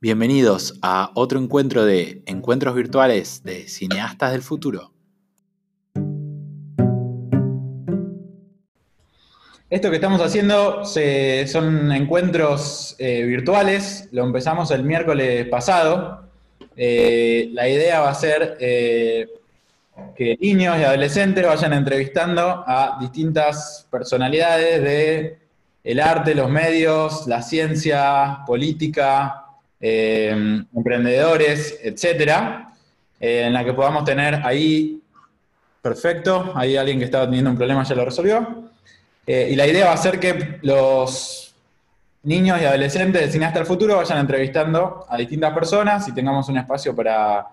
Bienvenidos a otro encuentro de encuentros virtuales de cineastas del futuro. Esto que estamos haciendo son encuentros eh, virtuales, lo empezamos el miércoles pasado. Eh, la idea va a ser eh, que niños y adolescentes vayan entrevistando a distintas personalidades de el arte, los medios, la ciencia, política, emprendedores, etcétera, en la que podamos tener ahí, perfecto, ahí alguien que estaba teniendo un problema ya lo resolvió. Eh, y la idea va a ser que los niños y adolescentes de Cineasta del Futuro vayan entrevistando a distintas personas y tengamos un espacio para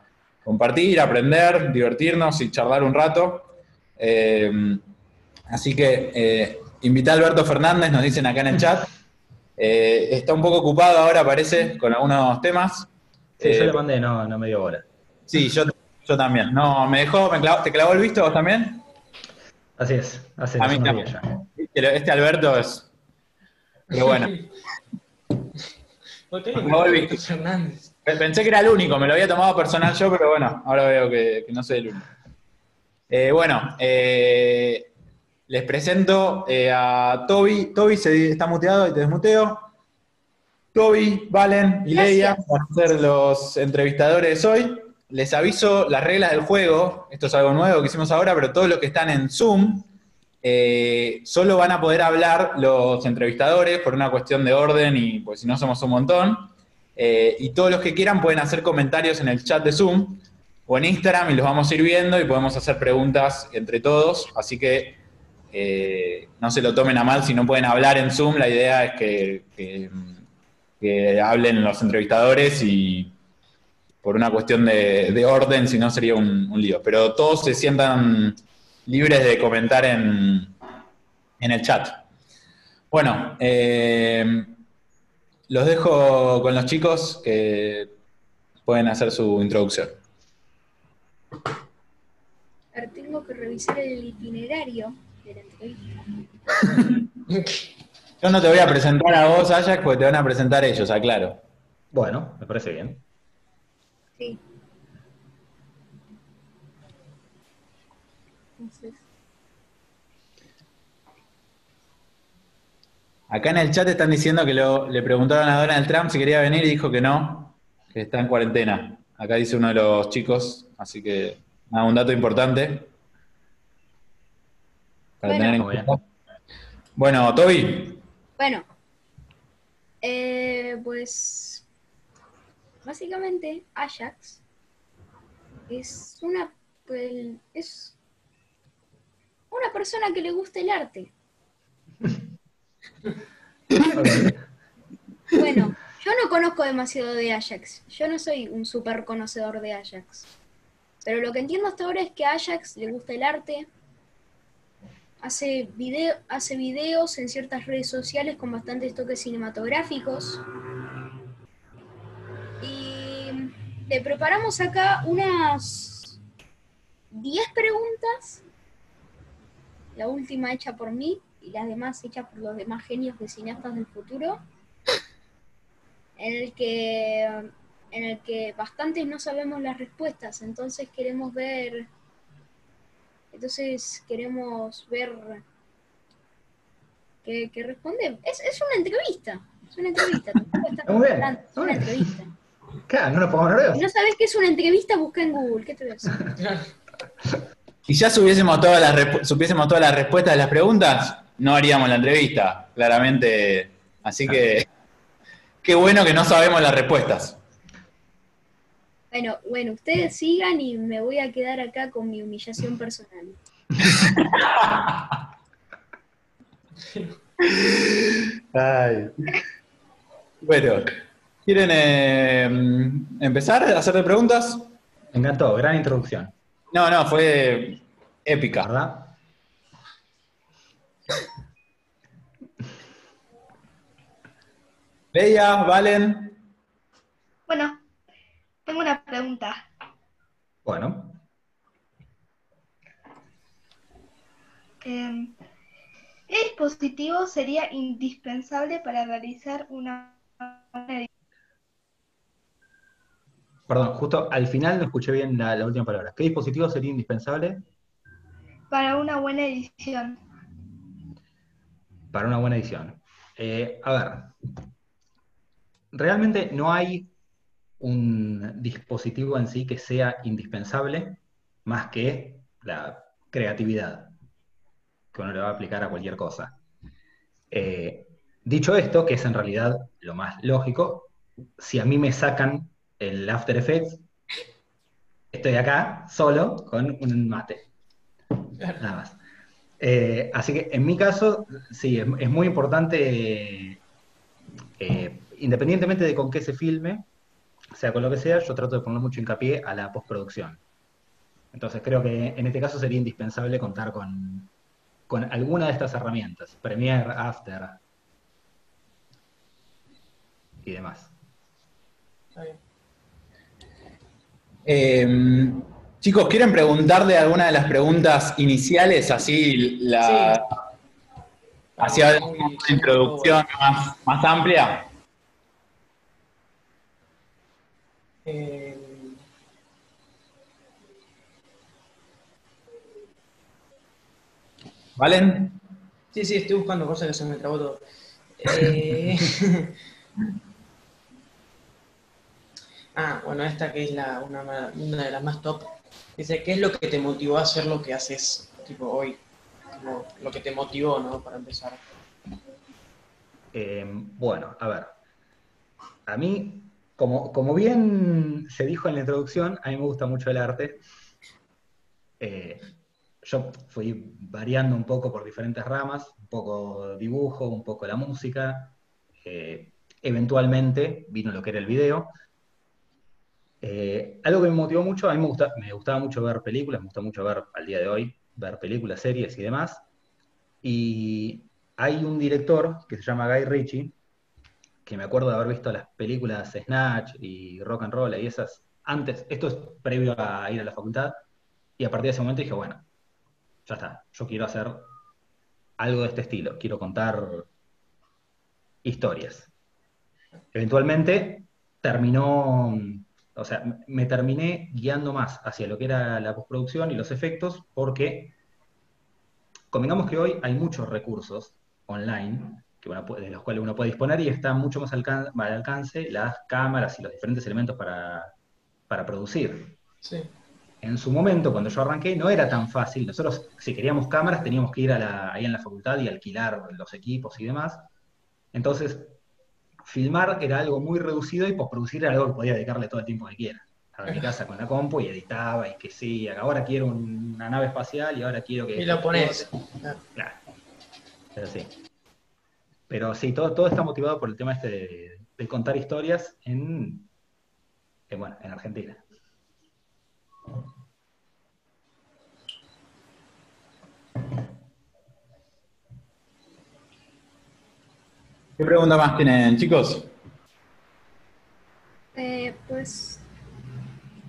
compartir, aprender, divertirnos y charlar un rato. Eh, así que eh, invita a Alberto Fernández, nos dicen acá en el chat. Está un poco ocupado ahora, parece, con algunos temas. Sí, yo le mandé, no, no me dio bola. Sí, yo, yo también. No, me dejó, me ¿te clavó el visto vos también? Así es, así a mí también. Este Alberto es. Pero bueno. Pensé que era el único, me lo había tomado personal yo, pero bueno, ahora veo que, no soy el único. Eh, bueno, eh, les presento eh, a Toby. Toby se está muteado y te desmuteo. Toby, Valen y Leia van a ser los entrevistadores hoy. Les aviso las reglas del juego. Esto es algo nuevo que hicimos ahora, pero todos los que están en Zoom eh, solo van a poder hablar los entrevistadores por una cuestión de orden y pues si no somos un montón. Eh, y todos los que quieran pueden hacer comentarios en el chat de Zoom o en Instagram y los vamos a ir viendo y podemos hacer preguntas entre todos. Así que eh, no se lo tomen a mal si no pueden hablar en Zoom. La idea es que, hablen los entrevistadores y por una cuestión de, orden, si no sería un, lío. Pero todos se sientan libres de comentar en, el chat. Bueno, eh, los dejo con los chicos que pueden hacer su introducción. Tengo que revisar el itinerario. Yo no te voy a presentar a vos, Ajax, porque te van a presentar ellos, aclaro. Bueno, me parece bien. Sí. Acá en el chat están diciendo que le preguntaron a Donald Trump si quería venir y dijo que no, que está en cuarentena. Acá dice uno de los chicos, así que nada, un dato importante. Para tener en cuenta. Bueno, Toby. Bueno, eh, pues básicamente Ajax es una pues, es una persona que le gusta el arte. bueno, yo no conozco demasiado de Ajax. Yo no soy un súper conocedor de Ajax. Pero lo que entiendo hasta ahora es que a Ajax le gusta el arte. Hace, video, hace videos en ciertas redes sociales con bastantes toques cinematográficos. Y le preparamos acá unas 10 preguntas la última hecha por mí y las demás hechas por los demás genios de cineastas del futuro, en el que, en el que bastantes no sabemos las respuestas, entonces queremos ver, entonces queremos ver qué, responde. Es, es, una entrevista, es una entrevista, es una entrevista. Claro, no lo podemos ver. Si no sabes qué es una entrevista, busca en Google, ¿qué te ves? Si ya supiésemos todas las, supiésemos todas las respuestas de las preguntas, no haríamos la entrevista, claramente. Así que qué bueno que no sabemos las respuestas. Bueno, bueno, ustedes sigan y me voy a quedar acá con mi humillación personal. Bueno, ¿quieren eh, empezar a hacerle preguntas? Me encantó, gran introducción. No, no, fue épica. ¿Verdad? Leia, Valen. Bueno, tengo una pregunta. Bueno. Eh, ¿Qué dispositivo sería indispensable para realizar una Perdón, justo al final no escuché bien la, la última palabra. ¿Qué dispositivo sería indispensable para una buena edición. para una buena edición? Eh, a ver, realmente no hay un dispositivo en sí que sea indispensable más que la creatividad que uno le va a aplicar a cualquier cosa. Eh, dicho esto, que es en realidad lo más lógico, si a mí me sacan el After Effects, estoy acá solo con un mate. Nada más. Eh, así que en mi caso, sí, es, es muy importante, eh, independientemente de con qué se filme, sea con lo que sea, yo trato de poner mucho hincapié a la postproducción. Entonces creo que en este caso sería indispensable contar con, con alguna de estas herramientas, Premiere, After y demás. Está bien. Eh, chicos, ¿quieren preguntarle alguna de las preguntas iniciales? Así la hacia Muy- una introducción más, más amplia. Eh, ¿Valen? sí, sí, estoy buscando cosas que se me trabó todo. Eh, ah, bueno, esta que es una, una de las más top. Dice, ¿qué es lo que te motivó a hacer lo que haces tipo hoy? Lo que te motivó, ¿no? Para empezar. Eh, bueno, a ver. A mí, como, bien se dijo en la introducción, a mí me gusta mucho el arte. Eh, yo fui variando un poco por diferentes ramas, un poco dibujo, un poco la música. eh, eventualmente vino lo que era el video. Eh, algo que me motivó mucho, a mí me, gusta, me gustaba mucho ver películas, me gusta mucho ver al día de hoy, ver películas, series y demás. Y hay un director que se llama Guy Ritchie, que me acuerdo de haber visto las películas Snatch y Rock and Roll y esas antes, esto es previo a ir a la facultad, y a partir de ese momento dije, bueno, ya está, yo quiero hacer algo de este estilo, quiero contar historias. Eventualmente terminó, o sea, me terminé guiando más hacia lo que era la postproducción y los efectos, porque convengamos que hoy hay muchos recursos online que uno puede- de los cuales uno puede disponer y está mucho más alcan- al alcance las cámaras y los diferentes elementos para, para producir. Sí. En su momento, cuando yo arranqué, no era tan fácil. Nosotros, si queríamos cámaras, teníamos que ir a la- ahí en la facultad y alquilar los equipos y demás. Entonces, filmar era algo muy reducido y postproducir era algo que podía dedicarle todo el tiempo que quiera. Estaba en mi casa con la compu y editaba y que sí, ahora quiero una nave espacial y ahora quiero que... Y lo pones. Claro. Pero sí. Pero sí, todo, todo está motivado por el tema este de, de contar historias en, en, bueno, en Argentina. ¿Qué pregunta más tienen, chicos? Eh, pues,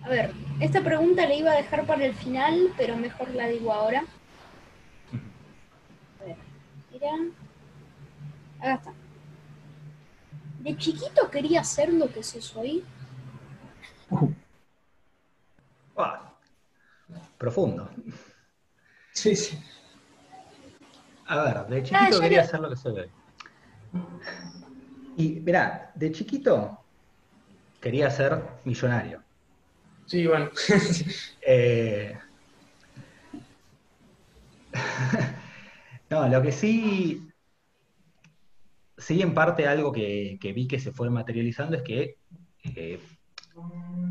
a ver, esta pregunta la iba a dejar para el final, pero mejor la digo ahora. A ver, mira. Acá está. ¿De chiquito quería ser lo que sos hoy? Ah, profundo. Sí, sí. A ver, de Ah, chiquito ya quería lo- hacer lo que soy hoy. Y mirá, de chiquito quería ser millonario. Sí, bueno. Eh, No, lo que sí, sí en parte algo que, vi que se fue materializando es que eh,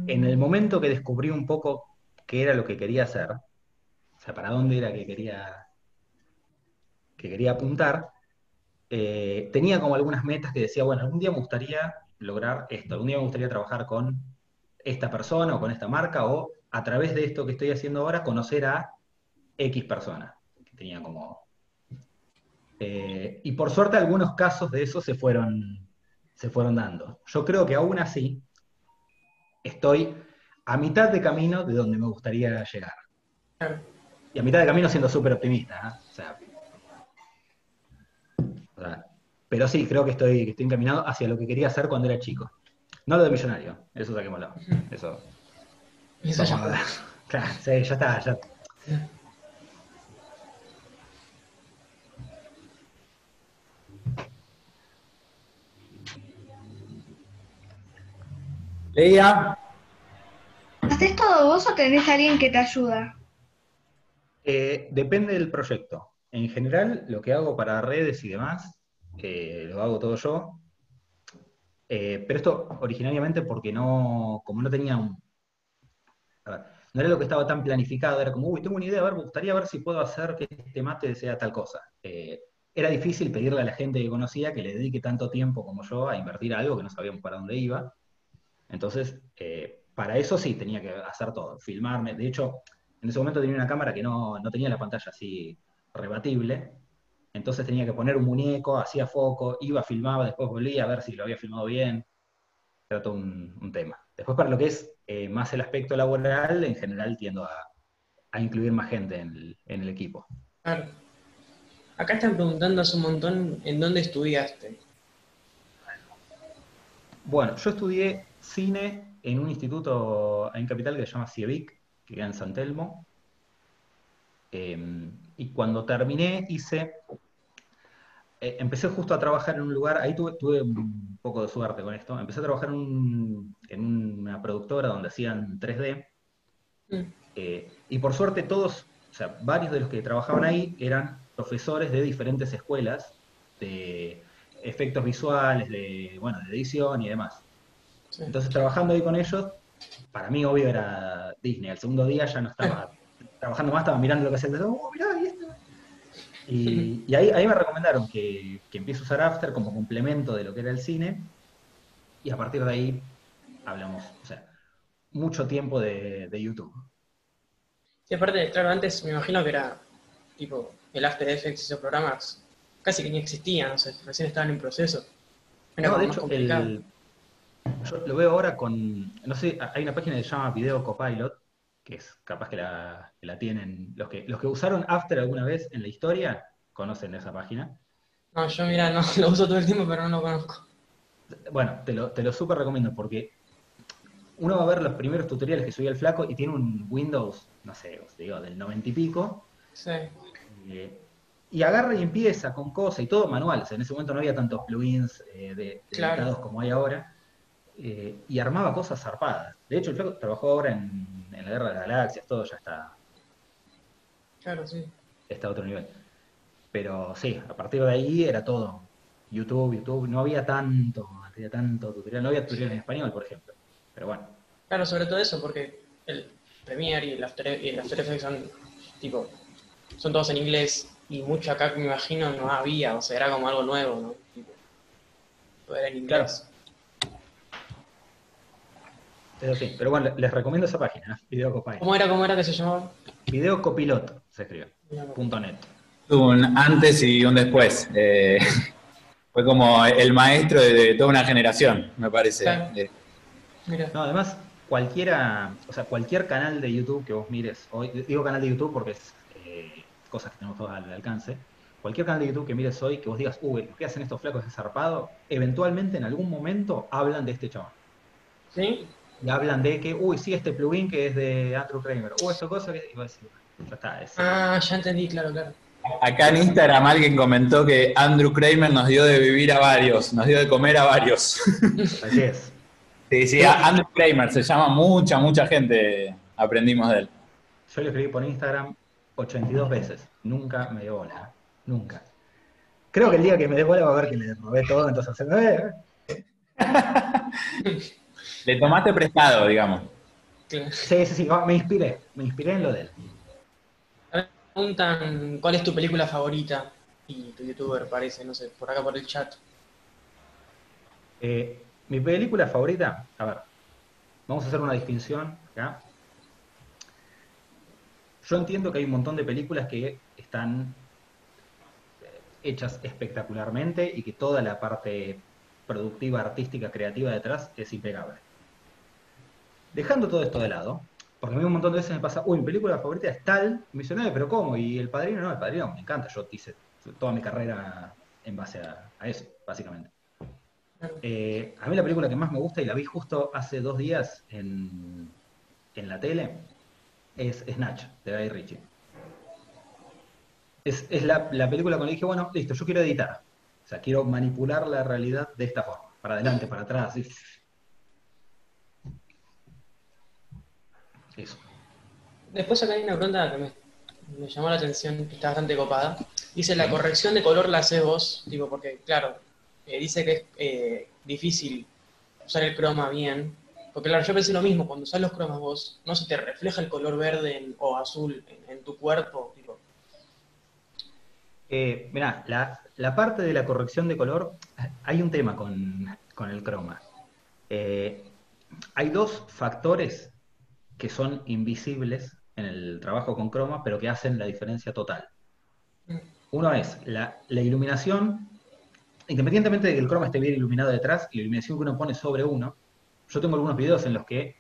en el momento que descubrí un poco qué era lo que quería hacer, o sea, para dónde era que quería, que quería apuntar, eh, tenía como algunas metas que decía, bueno, algún día me gustaría lograr esto, algún día me gustaría trabajar con esta persona o con esta marca, o a través de esto que estoy haciendo ahora, conocer a X persona, que tenía como... eh, y por suerte algunos casos de eso se fueron, se fueron dando. Yo creo que aún así estoy a mitad de camino de donde me gustaría llegar. Y a mitad de camino siendo súper optimista. ¿eh? O sea, pero sí, creo que estoy, que estoy encaminado hacia lo que quería hacer cuando era chico. No lo de millonario, eso saquémoslo. Eso. Eso ya. Claro, sí, ya está, ya. Leía. ¿Haces todo vos o tenés a alguien que te ayuda? Eh, depende del proyecto. En general, lo que hago para redes y demás, eh, lo hago todo yo. Eh, pero esto originariamente porque no, como no tenía un... A ver, no era lo que estaba tan planificado, era como, uy, tengo una idea, a ver, me gustaría ver si puedo hacer que este mate sea tal cosa. Eh, era difícil pedirle a la gente que conocía que le dedique tanto tiempo como yo a invertir algo que no sabíamos para dónde iba. Entonces, eh, para eso sí tenía que hacer todo, filmarme. De hecho, en ese momento tenía una cámara que no, no tenía la pantalla así rebatible, entonces tenía que poner un muñeco, hacía foco, iba, filmaba, después volvía a ver si lo había filmado bien. Era todo un, un tema. Después para lo que es eh, más el aspecto laboral, en general tiendo a, a incluir más gente en el, en el equipo. Claro. Acá están preguntando hace un montón en dónde estudiaste. Bueno, yo estudié cine en un instituto en Capital que se llama CIEVIC, que queda en San Telmo. Eh, y cuando terminé hice, eh, empecé justo a trabajar en un lugar, ahí tuve, tuve un poco de suerte con esto, empecé a trabajar en, un- en una productora donde hacían 3D, Mm. eh, y por suerte todos, o sea, varios de los que trabajaban ahí eran profesores de diferentes escuelas de efectos visuales, de, bueno, de edición y demás. Sí. Entonces, trabajando ahí con ellos, para mí, obvio, era Disney. Al segundo día ya no estaba trabajando más, estaba mirando lo que hacía oh, mirá, y esto. Y, y ahí, ahí me recomendaron que, que empiece a usar After como complemento de lo que era el cine, y a partir de ahí hablamos, o sea, mucho tiempo de, de YouTube. Sí, aparte, claro, antes me imagino que era tipo el After Effects y esos programas casi que ni existían, o sea, recién estaban en proceso. Era No, de hecho, el- yo lo veo ahora con, no sé, hay una página que se llama Video Copilot, que es capaz que la, que la tienen, los que, los que usaron After alguna vez en la historia, conocen esa página. No, yo mira, no lo uso todo el tiempo, pero no lo conozco. Bueno, te lo, te lo súper recomiendo porque uno va a ver los primeros tutoriales que subía el flaco y tiene un Windows, no sé, os digo, del 90 y pico, Sí. eh, y agarra y empieza con cosas y todo manual. O sea, en ese momento no había tantos plugins eh, de, de Claro. como hay ahora. Eh, y armaba cosas zarpadas. De hecho, el flaco trabajó ahora en, en la Guerra de las Galaxias, todo ya está, Claro, sí. está a otro nivel. Pero sí, a partir de ahí era todo. YouTube, YouTube, no había tanto, no había tanto tutorial, no había tutorial en español, por ejemplo. Pero bueno, Claro, sobre todo eso, porque el Premiere y el After, y el After Effects son, tipo, son todos en inglés y mucho acá, me imagino, no había, o sea, era como algo nuevo, ¿no? Tipo, todo era en inglés. Pero bueno, les recomiendo esa página, ¿eh? Video Copilot. ¿Cómo era, cómo era que se llamaba? Video Copilot se escribe, punto net. Un antes y un después. Eh, fue como el maestro de, de toda una generación, me parece. Claro. Eh, Mira, No, además, cualquiera, o sea, cualquier canal de YouTube que vos mires, hoy, digo canal de YouTube porque es eh, cosas que tenemos todos al alcance, cualquier canal de YouTube que mires hoy, que vos digas, uy, lo que hacen estos flacos es zarpado, eventualmente en algún momento hablan de este chabón. ¿sí? Y hablan de que, uy, sí, este plugin que es de Andrew Kramer, o esta cosa que, y vos decís, "Bueno, ya está, es, Ah, ya entendí, claro, claro. Acá en Instagram alguien comentó que Andrew Kramer nos dio de vivir a varios, nos dio de comer a varios. así es. Sí, sí, Andrew Kramer, se llama mucha, mucha gente, aprendimos de él. Yo le escribí por Instagram 82 veces, nunca me dio bola, nunca. Creo que el día que me dé bola va a ver que le robé todo, entonces, eh, eh. Le tomaste prestado, digamos. Sí, sí, sí, me inspiré, me inspiré en lo de él. A ver, preguntan cuál es tu película favorita y tu youtuber parece, no sé, por acá por el chat. Eh, mi película favorita, a ver, vamos a hacer una distinción acá. Yo entiendo que hay un montón de películas que están eh, hechas espectacularmente y que toda la parte productiva, artística, creativa detrás es impecable. Dejando todo esto de lado, porque a mí un montón de veces me pasa, uy, mi película favorita es tal, y me dice, "No, pero ¿cómo? Y el padrino, no, el padrino me encanta, yo hice toda mi carrera en base a, eso, básicamente. eh, a mí la película que más me gusta, y la vi justo hace dos días en, en la tele, es Snatch, de Guy Ritchie. Es, es la, la película con la que dije, bueno, listo, yo quiero editar. O sea, quiero manipular la realidad de esta forma. Para adelante, para atrás. y- Eso. Después acá hay una pregunta que me, me llamó la atención, que está bastante copada. Dice, la corrección de color la haces vos, tipo, porque, claro, eh, dice que es eh, difícil usar el croma bien. Porque, claro, yo pensé lo mismo, cuando usas los cromas vos, no se te refleja el color verde en- o azul en, en tu cuerpo, tipo. Eh, mirá, la, la parte de la corrección de color, hay un tema con, con el croma. Eh, hay dos factores que son invisibles en el trabajo con croma, pero que hacen la diferencia total. Uno es la, la iluminación, independientemente de que el croma esté bien iluminado detrás, y la iluminación que uno pone sobre uno. Yo tengo algunos videos en los que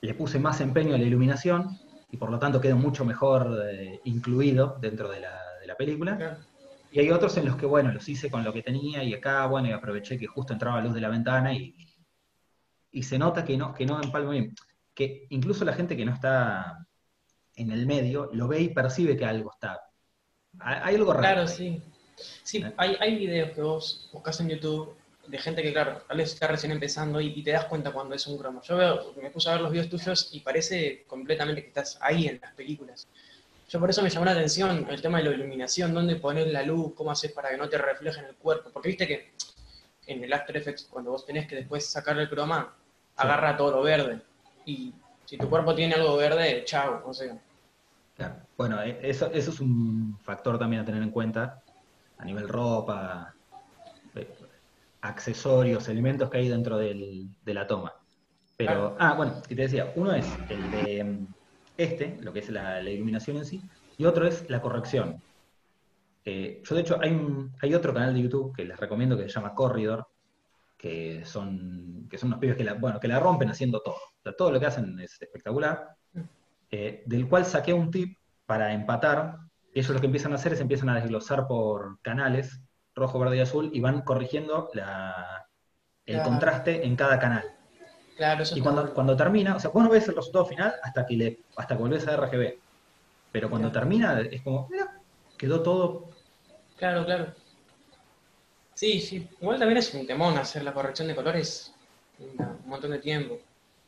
le puse más empeño a la iluminación y por lo tanto quedó mucho mejor eh, incluido dentro de la, de la película. Claro. Y hay otros en los que, bueno, los hice con lo que tenía y acá, bueno, y aproveché que justo entraba luz de la ventana y, y se nota que no, que no empalmo bien. Que incluso la gente que no está en el medio lo ve y percibe que algo está. Hay algo raro. Claro, sí. Sí, ¿Eh? hay, hay videos que vos buscas en YouTube de gente que, claro, tal vez está recién empezando y, y te das cuenta cuando es un croma. Yo veo, me puse a ver los videos tuyos y parece completamente que estás ahí en las películas. Yo por eso me llamó la atención el tema de la iluminación, dónde pones la luz, cómo haces para que no te refleje en el cuerpo. Porque viste que en el After Effects, cuando vos tenés que después sacar el croma, agarra todo lo verde. Y si tu cuerpo tiene algo verde, chao, o sea. Claro. Bueno, e- eso, eso es un factor también a tener en cuenta a nivel ropa, eh, accesorios, elementos que hay dentro del- de la toma. Pero, ah, bueno, y te decía, uno es el de este, lo que es la, la iluminación en sí, y otro es la corrección. Eh, yo, de hecho, hay, un- hay otro canal de YouTube que les recomiendo que se llama Corridor, que son, que son unos pibes que la, bueno, que la rompen haciendo todo. O sea, todo lo que hacen es espectacular, eh, del cual saqué un tip para empatar. Ellos lo que empiezan a hacer es empiezan a desglosar por canales, rojo, verde y azul, y van corrigiendo la- el Claro. contraste en cada canal. Claro, eso Y cuando, termina, o sea, vos no ves el resultado final hasta que le, hasta que volvés a RGB. Pero cuando Claro. termina, es como, mira, quedó todo. Claro, claro. Sí, sí. Igual también es un temón hacer la corrección de colores un montón de tiempo.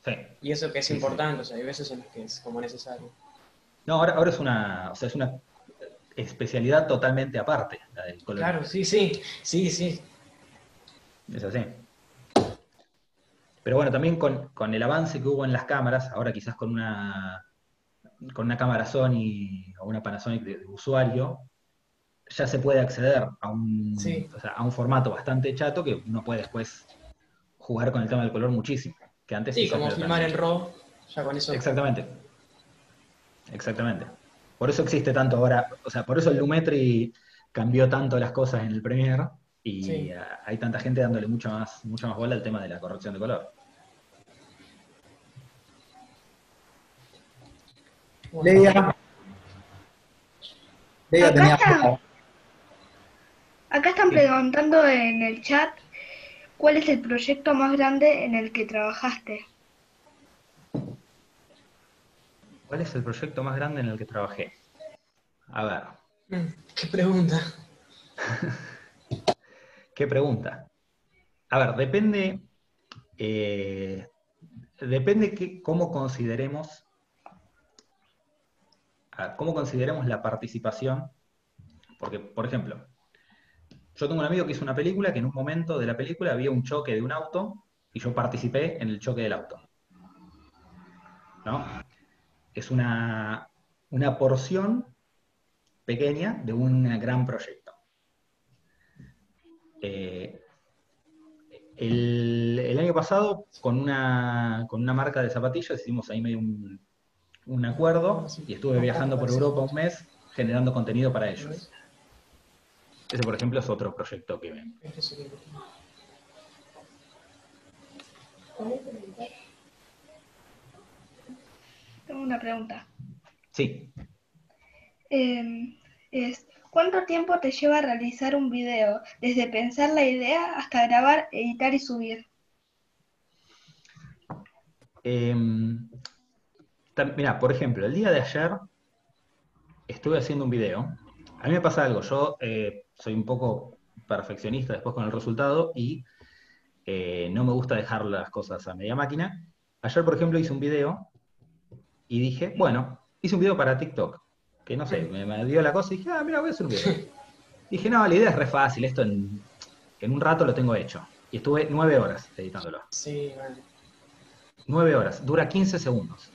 Sí. Y eso que es Sí, sí. importante, o sea, hay veces en las que es como necesario. No, ahora, ahora es una, o sea, es una especialidad totalmente aparte, la del color. Claro, sí, sí, sí, sí. Es así. Pero bueno, también con, con el avance que hubo en las cámaras, ahora quizás con una con una cámara Sony o una Panasonic de, de usuario, ya se puede acceder a un, Sí. o sea, a un formato bastante chato que uno puede después jugar con el tema del color muchísimo. Que antes Sí, como filmar en RAW, ya con eso. Exactamente. Exactamente. Por eso existe tanto ahora, o sea, por eso el Lumetri cambió tanto las cosas en el Premiere y Sí. eh, hay tanta gente dándole mucho más, mucho más bola al tema de la corrección de color. Leia. Leia Acá tenía. está. Acá están preguntando en el chat cuál es el proyecto más grande en el que trabajaste. ¿Cuál es el proyecto más grande en el que trabajé? A ver, mm, ¿Qué pregunta? ¿qué pregunta? A ver, depende, eh, depende que, cómo consideremos, a- cómo consideremos la participación, porque, por ejemplo, yo tengo un amigo que hizo una película que en un momento de la película había un choque de un auto y yo participé en el choque del auto. ¿No? Es una, una porción pequeña de un gran proyecto. Eh, el, el año pasado, con una, con una marca de zapatillas, hicimos ahí medio un, un acuerdo y estuve viajando por Europa un mes generando contenido para ellos. Ese, por ejemplo, es otro proyecto que me... Este Tengo una pregunta. Sí, Eh, es, ¿Cuánto tiempo te lleva realizar un video? Desde pensar la idea hasta grabar, editar y subir. Em, tam- mira, por ejemplo, el día de ayer estuve haciendo un video. A mí me pasa algo, yo eh, soy un poco perfeccionista después con el resultado y eh, no me gusta dejar las cosas a media máquina. Ayer, por ejemplo, hice un video y dije, bueno, hice un video para TikTok, que no sé, me, me dio la cosa y dije, ah, mira, voy a hacer un video. Dije, no, la idea es re fácil, esto en, en un rato lo tengo hecho. Y estuve nueve horas editándolo. Sí, vale. Nueve horas, dura 15 segundos.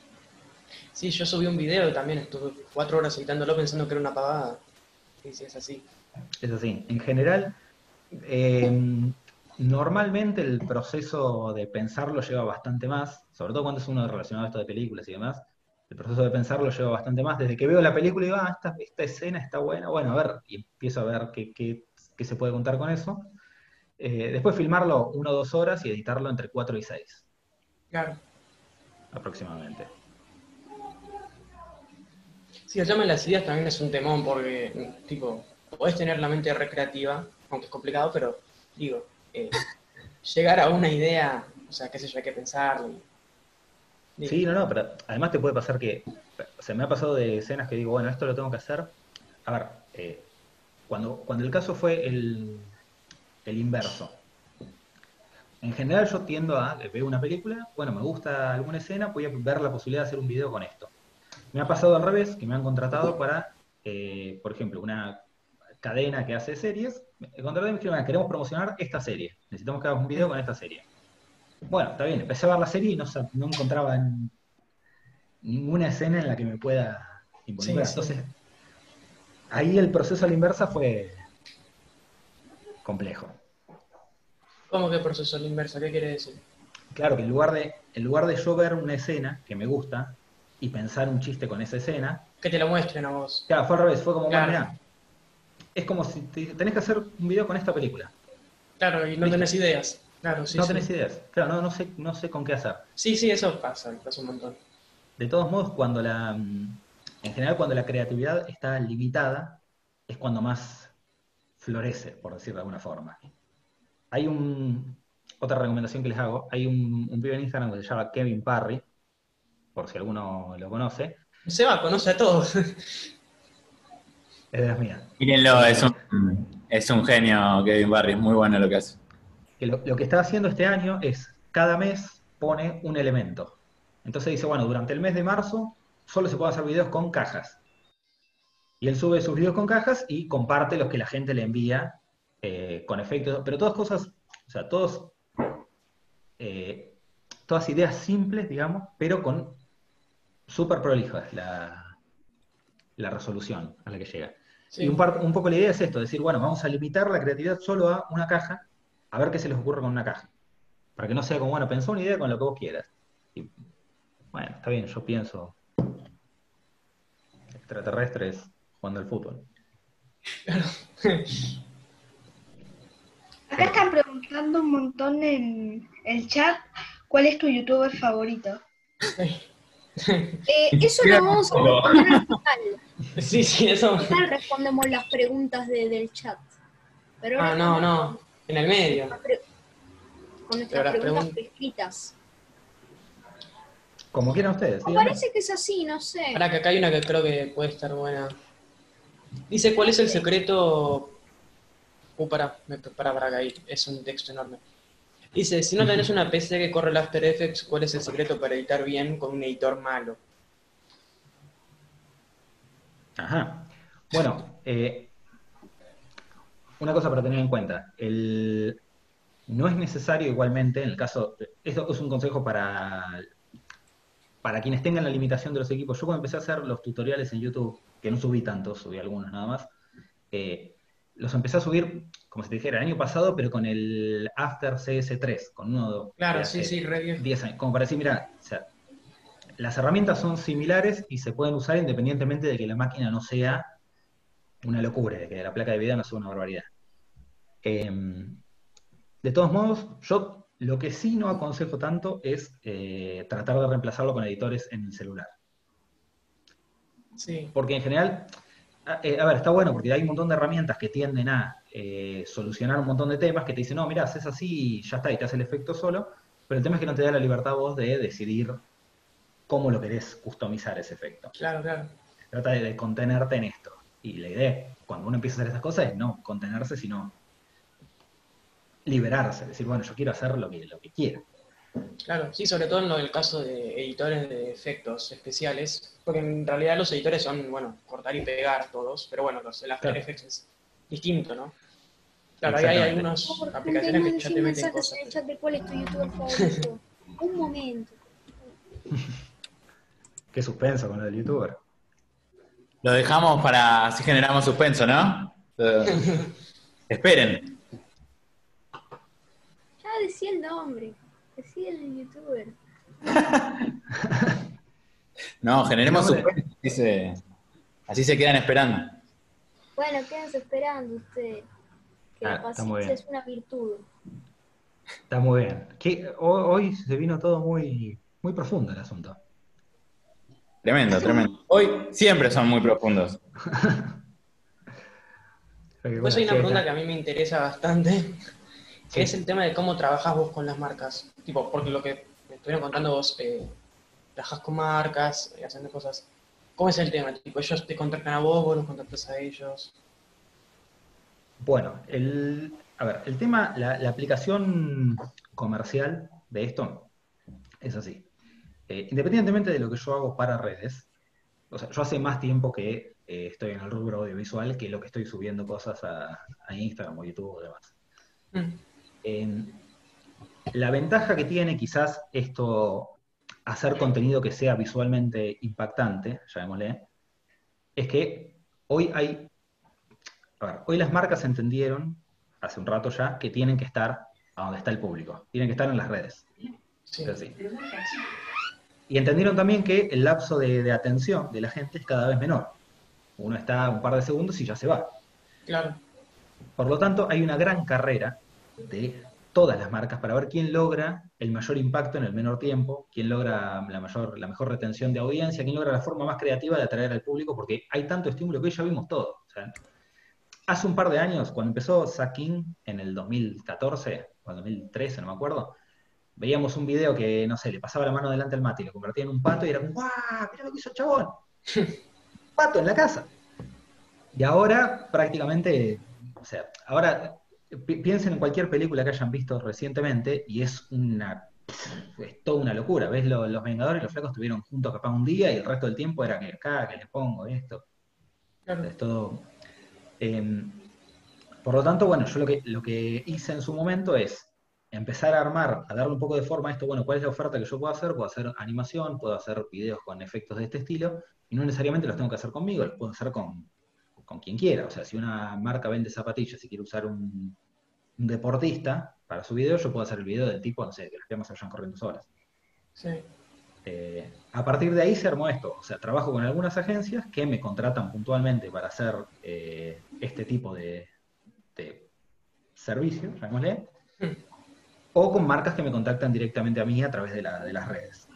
Sí, yo subí un video y también estuve cuatro horas editándolo pensando que era una pavada. Sí, sí, es así. Es así. En general, eh, normalmente el proceso de pensarlo lleva bastante más, sobre todo cuando es uno relacionado a esto de películas y demás. El proceso de pensarlo lleva bastante más. Desde que veo la película y digo, ah, esta, esta escena está buena, bueno, a ver, y empiezo a ver qué, qué- qué se puede contar con eso. Eh, después filmarlo una o dos horas y editarlo entre cuatro y seis, Claro. aproximadamente. Sí, el tema de las ideas también es un temón porque, tipo, podés tener la mente recreativa, aunque es complicado, pero, digo, eh, llegar a una idea, o sea, qué sé yo, hay que pensarlo. y- Sí, no, no, pero además te puede pasar que, o sea, me ha pasado de escenas que digo, bueno, esto lo tengo que hacer. A ver, eh, cuando, cuando el caso fue el, el inverso. En general yo tiendo a, veo una película, bueno, me gusta alguna escena, voy a ver la posibilidad de hacer un video con esto. Me ha pasado al revés, que me han contratado para, eh, por ejemplo, una cadena que hace series, me contrataron y me dijeron, "Ah, queremos promocionar esta serie, necesitamos que hagas un video con esta serie. Bueno, está bien, empecé a ver la serie y no, encontraba en- ninguna escena en la que me pueda involucrar. Sí. Entonces, ahí el proceso a la inversa fue complejo. ¿Cómo que proceso a la inversa? ¿Qué quiere decir? Claro que en lugar, de, en lugar de yo ver una escena que me gusta y pensar un chiste con esa escena, Que te lo muestren a vos. claro, fue al revés, fue como, Claro. mirá, es como si te- tenés que hacer un video con esta película. Claro, y no Listo. tenés ideas. Claro, sí, no sí. tenés ideas. Claro, no, no, sé, no sé con qué hacer. Sí, sí, eso pasa, pasa un montón. De todos modos, cuando la, mm, en general, cuando la creatividad está limitada, es cuando más florece, por decirlo de alguna forma. Hay un, otra recomendación que les hago, hay un, un pibe en Instagram que se llama Kevin Parry, por si alguno lo conoce, Seba conoce a todos. es de las mías. Mírenlo, es un, es un genio Kevin Barry, es muy bueno lo que hace. Que lo, lo que está haciendo este año es, cada mes pone un elemento. Entonces dice, bueno, durante el mes de marzo solo se pueden hacer videos con cajas. Y él sube sus videos con cajas y comparte los que la gente le envía eh, con efectos, pero todas cosas, o sea, todos, eh, todas ideas simples, digamos, pero con súper prolijas la, la resolución a la que llega. Sí. Y un, par- un poco la idea es esto, decir, bueno, vamos a limitar la creatividad solo a una caja, a ver qué se les ocurre con una caja. Para que no sea como, bueno, pensá una idea con lo que vos quieras. Y, bueno, está bien, yo pienso extraterrestres jugando al fútbol. Acá están preguntando un montón en el chat cuál es tu youtuber favorito. Eh, eso lo vamos a responder al final. Sí, sí, eso. Al final respondemos las preguntas de- del chat. Pero Ah, no, no. En el medio. con nuestras preguntas pregun- escritas. Como quieran ustedes. Me parece que es así, no sé. Ahora que acá hay una que creo que puede estar buena. Dice, ¿cuál es el secreto? Uh, para, para, para, ahí. Es un texto enorme. Dice, si no tenés una PC que corre el After Effects, ¿cuál es el secreto para editar bien con un editor malo? Ajá. Bueno, eh, una cosa para tener en cuenta. El, no es necesario igualmente, en el caso, esto es un consejo para, para quienes tengan la limitación de los equipos. Yo cuando empecé a hacer los tutoriales en YouTube, que no subí tantos, subí algunos nada más, eh, los empecé a subir, como se te dijera, el año pasado, pero con el After CS3, con uno Claro, sí, sí, re bien. 10 años, como para decir, mira, o sea, las herramientas son similares y se pueden usar independientemente de que la máquina no sea una locura, de que la placa de video no sea una barbaridad. Em, de todos modos, yo lo que sí no aconsejo tanto es eh, tratar de reemplazarlo con editores en el celular. Sí. Porque en general, a, eh, a ver, está bueno porque hay un montón de herramientas que tienden a eh, solucionar un montón de temas que te dicen, no, mira, haces así y ya está, y te hace el efecto solo, pero el tema es que no te da la libertad vos de decidir cómo lo querés customizar ese efecto. Claro, claro. Trata de, de contenerte en esto. Y la idea, cuando uno empieza a hacer esas cosas, es no contenerse, sino liberarse, decir, bueno, yo quiero hacer lo que, lo que quiera. Claro, sí, sobre todo en lo del caso de editores de efectos especiales, porque en realidad los editores son, bueno, cortar y pegar todos, pero bueno, los, el After Claro. Effects es distinto, ¿no? Claro, ahí hay algunas aplicaciones que ya te meten mensajes cosas. en el chat de cuál es tu youtuber favorito. Un momento. Qué suspenso con lo del youtuber. Lo dejamos para así generamos suspenso, ¿no? Esperen. Ya decía el nombre. Decía el youtuber. No, generemos suspenso. Así se, así se quedan esperando. Bueno, quédense esperando ustedes. Que Ah, la paciencia es una virtud. Está muy bien. Que hoy, se vino todo muy, muy profundo el asunto. Tremendo, tremendo. Hoy siempre son muy profundos. Pues bueno, hay una pregunta que a mí me interesa bastante, que Sí. es el tema de cómo trabajas vos con las marcas. Tipo, porque lo que me estuvieron contando vos, eh, trabajas con marcas, eh, haciendo cosas. ¿Cómo es el tema? Tipo, ellos te contactan a vos, vos los contactas a ellos. Bueno, el, a ver, el tema, la, la aplicación comercial de esto es así. Eh, independientemente de lo que yo hago para redes, o sea, yo hace más tiempo que eh, estoy en el rubro audiovisual que lo que estoy subiendo cosas a, a Instagram o YouTube o demás. Mm, Eh, la ventaja que tiene quizás esto, hacer contenido que sea visualmente impactante, llamémosle, es que hoy hay, a ver, hoy las marcas entendieron, hace un rato ya, que tienen que estar a donde está el público, tienen que estar en las redes. Sí. Es así. Y entendieron también que el lapso de, de atención de la gente es cada vez menor. Uno está un par de segundos y ya se va. Claro. Por lo tanto, hay una gran carrera de todas las marcas para ver quién logra el mayor impacto en el menor tiempo, quién logra la, mayor, la mejor retención de audiencia, quién logra la forma más creativa de atraer al público, porque hay tanto estímulo que hoy ya vimos todo. O sea, hace un par de años, cuando empezó Sakin en el 2014 o el 2013, no me acuerdo, veíamos un video que, no sé, le pasaba la mano delante al mate y lo convertía en un pato y era como, ¡guau! ¡Mira lo que hizo el chabón! pato en la casa. Y ahora prácticamente, o sea, ahora pi- piensen en cualquier película que hayan visto recientemente y es una es toda una locura. ¿Ves? Lo- los Vengadores y los Flacos estuvieron juntos capaz un día y el resto del tiempo era que acá, que le pongo esto. Claro. Es todo. eh, por lo tanto, bueno, yo lo que, lo que hice en su momento es empezar a armar, a darle un poco de forma a esto, bueno, ¿cuál es la oferta que yo puedo hacer? Puedo hacer animación, puedo hacer videos con efectos de este estilo, y no necesariamente los tengo que hacer conmigo, los puedo hacer con, con quien quiera. O sea, si una marca vende zapatillas y quiere usar un, un deportista para su video, yo puedo hacer el video del tipo, no sé, que las piernas se vayan corriendo solas. Sí. Eh, a partir de ahí se armó esto. O sea, trabajo con algunas agencias que me contratan puntualmente para hacer eh, este tipo de, de servicio, llamémosle, Mm. o con marcas que me contactan directamente a mí a través de, la- de las redes.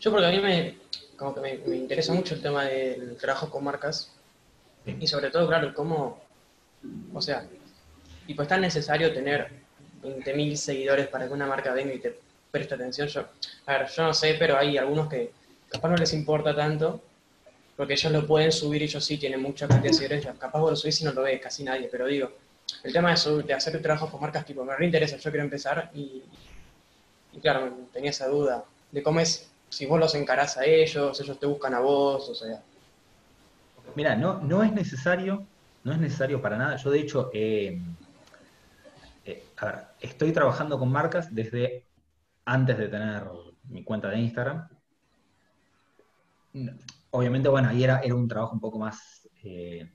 Yo porque a mí me, como que me, me interesa mucho el tema del trabajo con marcas y sobre todo, claro, cómo, o sea, y pues tan necesario tener 20.000 seguidores para que una marca venga y te preste atención. Yo, a ver, yo no sé, pero hay algunos que capaz no les importa tanto porque ellos lo pueden subir y ellos sí tienen mucha cantidad de seguidores, capaz vos lo subís y no lo ve casi nadie, pero digo, el tema de, subir- de hacer trabajo con marcas, tipo, me reinteresa, yo quiero empezar y, y claro, tenía esa duda de cómo es, si vos los encarás a ellos, ellos te buscan a vos, o sea, Mira, no, no es necesario, no es necesario para nada. Yo de hecho, eh, eh, estoy trabajando con marcas desde antes de tener mi cuenta de Instagram. Obviamente, bueno, ahí era, era un trabajo un poco más eh,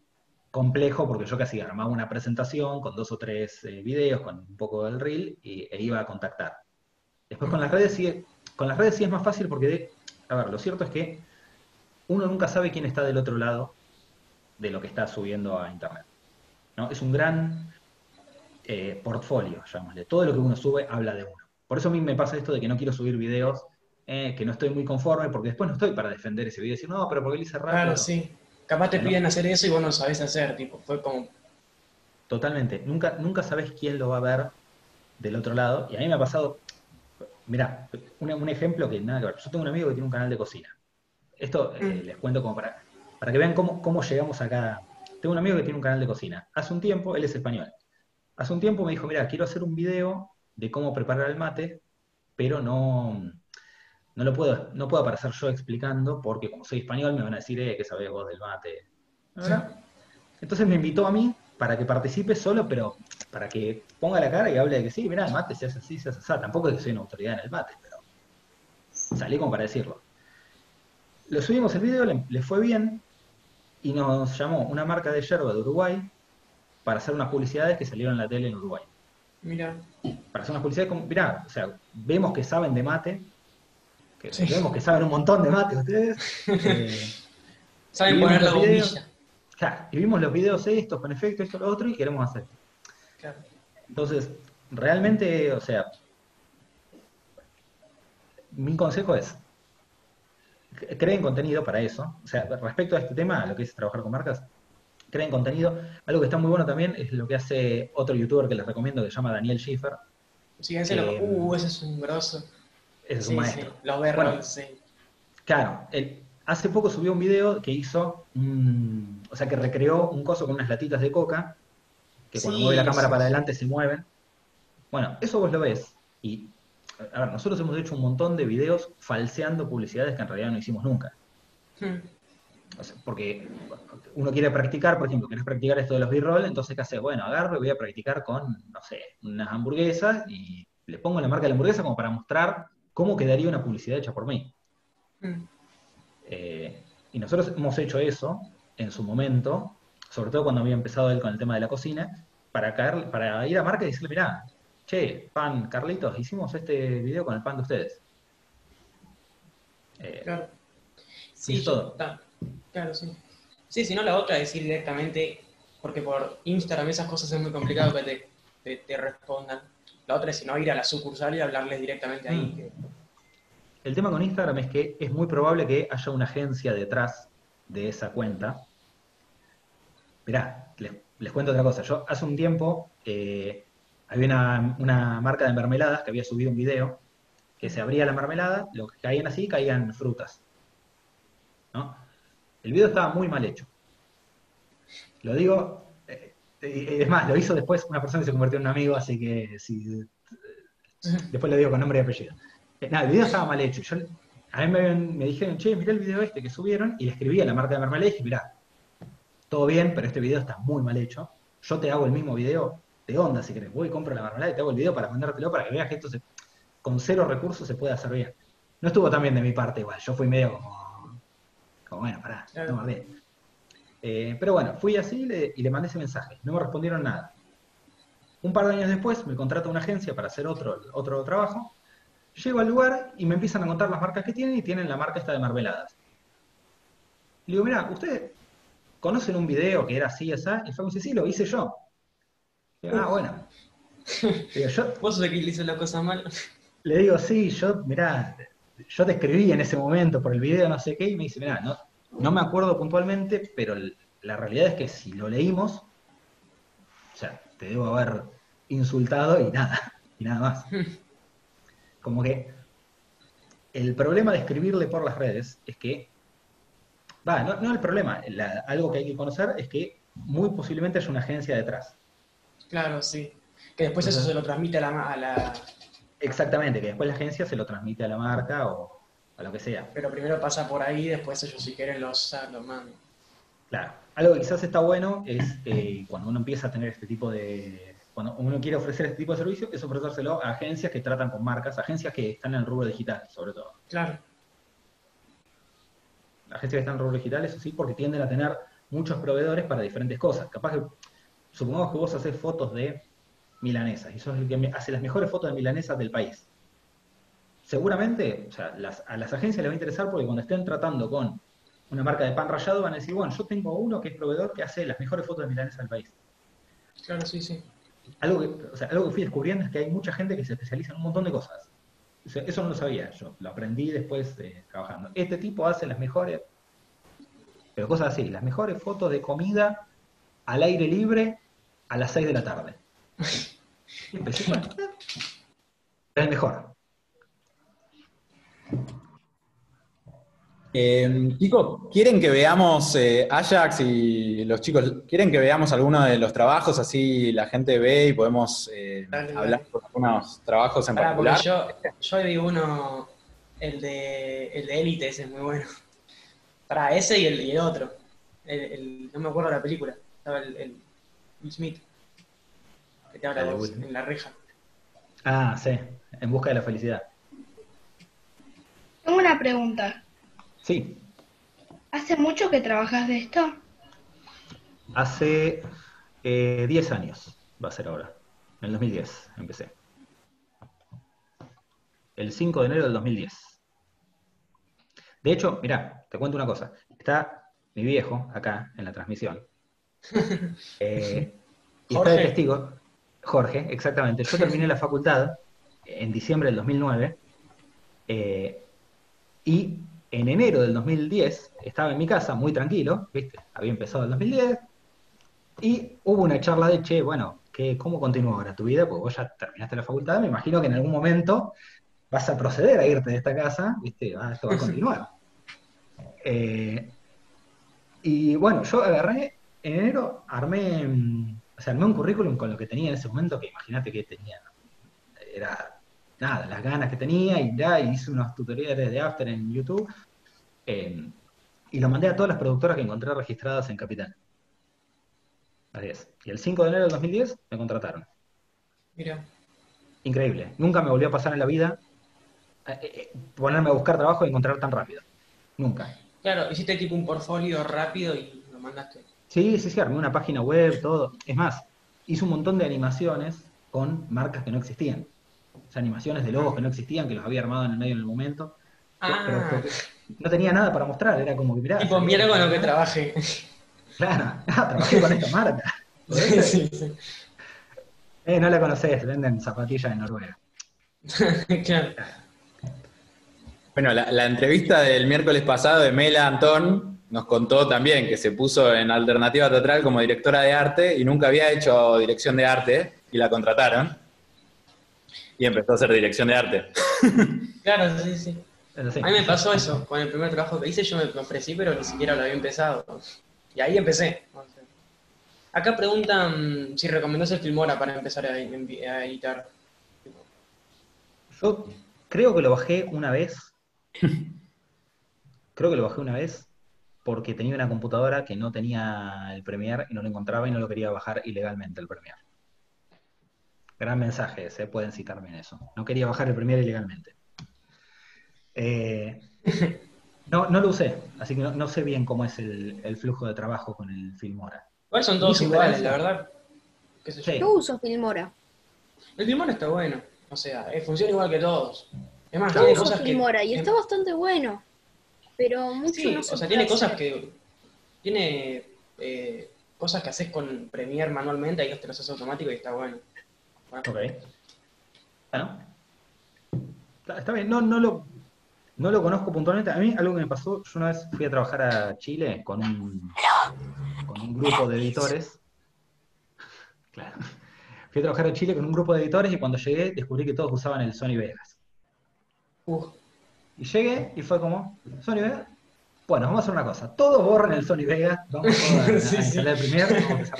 complejo porque yo casi armaba una presentación con dos o tres videos, con un poco del reel y, e iba a contactar. Después con las redes sí, con las redes sí es más fácil porque, de- a ver, lo cierto es que uno nunca sabe quién está del otro lado de lo que está subiendo a internet. ¿no? Es un gran eh, portfolio, llamémosle. Todo lo que uno sube habla de uno. Por eso a mí me pasa esto de que no quiero subir videos eh, que no estoy muy conforme, porque después no estoy para defender ese video y decir, no, pero porque lo hice rápido. claro, sí, Capaz te Bueno. piden hacer eso y vos no lo sabés hacer, tipo, fue como, Totalmente. Nunca, nunca sabes quién lo va a ver del otro lado. Y a mí me ha pasado, mirá, un, un ejemplo que nada que ver. Yo tengo un amigo que tiene un canal de cocina. Esto eh, Mm. les cuento como para, para que vean cómo, cómo llegamos acá. Tengo un amigo que tiene un canal de cocina. Hace un tiempo, él es español. Hace un tiempo me dijo, mira, quiero hacer un video de cómo preparar el mate, pero no, no lo puedo, no puedo aparecer yo explicando, porque como soy español me van a decir, eh, ¿qué sabés vos del mate? Entonces me invitó a mí para que participe solo, pero para que ponga la cara y hable de que sí, mirá, el mate se hace así, se hace así. Tampoco es que soy una autoridad en el mate, pero salí como para decirlo. Lo subimos el video, le, le fue bien, y nos llamó una marca de yerba de Uruguay para hacer unas publicidades que salieron en la tele en Uruguay. mira, Para hacer unas publicidades como, mirá, o sea, vemos que saben de mate, que Sí. vemos que saben un montón de mate ustedes. eh, saben poner la bombilla. Claro, y vimos los videos estos con efecto, esto, lo otro, y queremos hacer. Claro. Entonces, realmente, o sea, mi consejo es, creen contenido para eso. O sea, respecto a este tema, a lo que es trabajar con marcas, creen contenido. Algo que está muy bueno también es lo que hace otro youtuber que les recomiendo, que se llama Daniel Schiffer. Sí, ese lo, Eh, uh, ese es un grosso. Ese es sí, un maestro. sí, los berros, Bueno. sí. Claro, él hace poco subió un video que hizo, un- o sea, que recreó un coso con unas latitas de coca, que cuando Sí, mueve la cámara sí, para adelante se mueven. Bueno, eso vos lo ves. Y, a ver, nosotros hemos hecho un montón de videos falseando publicidades que en realidad no hicimos nunca. Hmm. O sea, porque uno quiere practicar, por ejemplo, querés practicar esto de los b-roll, entonces ¿qué hace? Bueno, agarro y voy a practicar con, no sé, unas hamburguesas y le pongo la marca de la hamburguesa como para mostrar cómo quedaría una publicidad hecha por mí. Hmm. Eh, y nosotros hemos hecho eso en su momento, sobre todo cuando había empezado él con el tema de la cocina, para, caer, para ir a marca y decirle, mirá, che, pan, Carlitos, hicimos este video con el pan de ustedes. Eh, Claro. Sí, todo. claro, sí. Sí, si no, la otra es ir directamente, porque por Instagram esas cosas es muy complicado que te, te, te respondan. La otra es, si no, ir a la sucursal y hablarles directamente ahí. Mm. El tema con Instagram es que es muy probable que haya una agencia detrás de esa cuenta. Mirá, les, les cuento otra cosa. Yo hace un tiempo eh, había una, una marca de mermeladas que había subido un video que se abría la mermelada, lo que caían así, caían frutas. ¿no? El video estaba muy mal hecho. Lo digo, eh, eh, es más, lo hizo después una persona que se convirtió en un amigo, así que si, después lo digo con nombre y apellido. Eh, nada, el video estaba mal hecho. Yo, a mí me, me dijeron, che, mirá el video este que subieron, y le escribí a la marca de mermelada y dije, mirá, todo bien, pero este video está muy mal hecho. Yo te hago el mismo video de onda, si querés. Voy y compro la mermelada y te hago el video para mandártelo para que veas que esto se- con cero recursos se puede hacer bien. No estuvo tan bien de mi parte igual, yo fui medio como, como bueno, pará, Claro. no bien. Eh, pero bueno, fui así y le, y le mandé ese mensaje. No me respondieron nada. Un par de años después me contrata una agencia para hacer otro, otro trabajo. Llego al lugar y me empiezan a contar las marcas que tienen y tienen la marca esta de mermeladas. Le digo, mira, ¿ustedes conocen un video que era así, así? Y fue me dice, sí, lo hice yo. Ah, bueno. Digo, yo, Vos sos el que le hizo la cosa mal. le digo, sí, yo, mirá, yo te escribí en ese momento por el video, no sé qué, y me dice, mirá, no, no me acuerdo puntualmente, pero la realidad es que si lo leímos, o sea, te debo haber insultado y nada, y nada más. Como que el problema de escribirle por las redes es que, va, no, no el problema, la- algo que hay que conocer es que muy posiblemente haya una agencia detrás. Claro, sí. Que después eso se lo transmite a la, ma- a la... Exactamente, que después la agencia se lo transmite a la marca o a lo que sea. Pero primero pasa por ahí, después ellos si quieren lo, sa- lo mandan. Claro. Algo que quizás está bueno es eh, cuando uno empieza a tener este tipo de. Cuando uno quiere ofrecer este tipo de servicio, es ofrecérselo a agencias que tratan con marcas, agencias que están en el rubro digital, sobre todo. Claro. Agencias que están en rubro digital, eso sí, porque tienden a tener muchos proveedores para diferentes cosas. Capaz que, supongamos que vos haces fotos de milanesas y sos el que hace las mejores fotos de milanesas del país. Seguramente, o sea, las- a las agencias les va a interesar porque cuando estén tratando con una marca de pan rallado van a decir, bueno, yo tengo uno que es proveedor que hace las mejores fotos de milanesas del país. Claro, sí, sí. Algo que, o sea, algo que fui descubriendo es que hay mucha gente que se especializa en un montón de cosas. O sea, eso no lo sabía yo, lo aprendí después eh, trabajando. Este tipo hace las mejores, Pero cosas así, las mejores fotos de comida al aire libre a las 6 de la tarde. Y empecé, bueno, es el mejor. Eh, chicos, ¿quieren que veamos eh, Ajax y los chicos, ¿quieren que veamos alguno de los trabajos? Así la gente ve y podemos eh, Dale, dale. hablar de algunos trabajos en Pará, particular. yo, yo vi uno, el de el de Élite, ese es muy bueno. Para ese y el, y el otro. El, el- no me acuerdo la película. Estaba el, el Will Smith. Que te habla Ah, vos, en la reja. Ah, sí, en busca de la felicidad. Tengo una pregunta. Sí, ¿Hace mucho que trabajas de esto? hace eh, 10 años va a ser ahora. En el 2010 empecé. El 5 de enero del 2010. De hecho, mirá, te cuento una cosa. Está mi viejo acá en la transmisión. Eh, y está de Jorge. testigo. Jorge, exactamente. Yo terminé la facultad en diciembre del 2009. eh, y en enero del 2010 estaba en mi casa muy tranquilo, ¿viste? Había empezado el 2010. Y hubo una charla de, che, bueno, ¿qué, ¿cómo continúa ahora tu vida? Porque vos ya terminaste la facultad, me imagino que en algún momento vas a proceder a irte de esta casa, ¿viste? Ah, esto va a continuar. Eh, y bueno, yo agarré, en enero armé, mm, o sea, armé un currículum con lo que tenía en ese momento, que imagínate que tenía, era nada, las ganas que tenía, y ya hice unos tutoriales de After en YouTube, eh, y lo mandé a todas las productoras que encontré registradas en Capital. Así es. Y el 5 de enero del 2010 me contrataron. Mira. Increíble. Nunca me volvió a pasar en la vida eh, eh, ponerme a buscar trabajo y encontrar tan rápido. Nunca. Claro, hiciste tipo un portfolio rápido y lo mandaste. Sí, sí, sí, armé una página web, todo. Es más, hice un montón de animaciones con marcas que no existían. O sea, animaciones de logos que no existían, que los había armado en el medio en el momento. Pero Ah, porque no tenía nada para mostrar, era como que mirá. tipo, mira con lo que trabaje. Claro, ah, trabajé con esta marca. sí, sí, sí. Eh, no la conocés, venden zapatillas en Noruega. claro. Bueno, la, la entrevista del miércoles pasado de Mela Antón nos contó también que se puso en alternativa teatral como directora de arte y nunca había hecho dirección de arte y la contrataron. Y empezó a hacer dirección de arte. Claro, sí, sí. A mí me pasó eso, con el primer trabajo que hice yo me ofrecí, pero ni siquiera lo había empezado. Y ahí empecé. Acá preguntan si recomendás el Filmora para empezar a, a editar. Yo creo que lo bajé una vez. Creo que lo bajé una vez porque tenía una computadora que no tenía el Premiere y no lo encontraba y no lo quería bajar ilegalmente el Premiere. Gran mensaje ese, pueden citarme en eso. No quería bajar el Premiere ilegalmente. Eh, no, no lo usé, así que no, no sé bien cómo es el, el flujo de trabajo con el Filmora. Igual son todos iguales, la verdad. ¿Qué sé yo. Sí. Yo uso Filmora. El Filmora está bueno. O sea, eh, funciona igual que todos. Es más, Yo tiene uso cosas que. Filmora y está bastante bueno. Pero mucho Sí, no se o sea, tiene cosas que. Tiene eh, cosas que haces con Premiere manualmente, ahí los te los haces automático y está bueno. Ok. Bueno. Está, está bien, no, no, lo, no lo conozco puntualmente. A mí algo que me pasó, yo una vez fui a trabajar a Chile con un, con un grupo de editores. Claro. Fui a trabajar a Chile con un grupo de editores y cuando llegué descubrí que todos usaban el Sony Vegas. uh, Y llegué y fue como, ¿Sony Vegas? Bueno, vamos a hacer una cosa. Todos borren el Sony Vegas, vamos a, a Sí, sí. instalar el Premiere, vamos a empezar.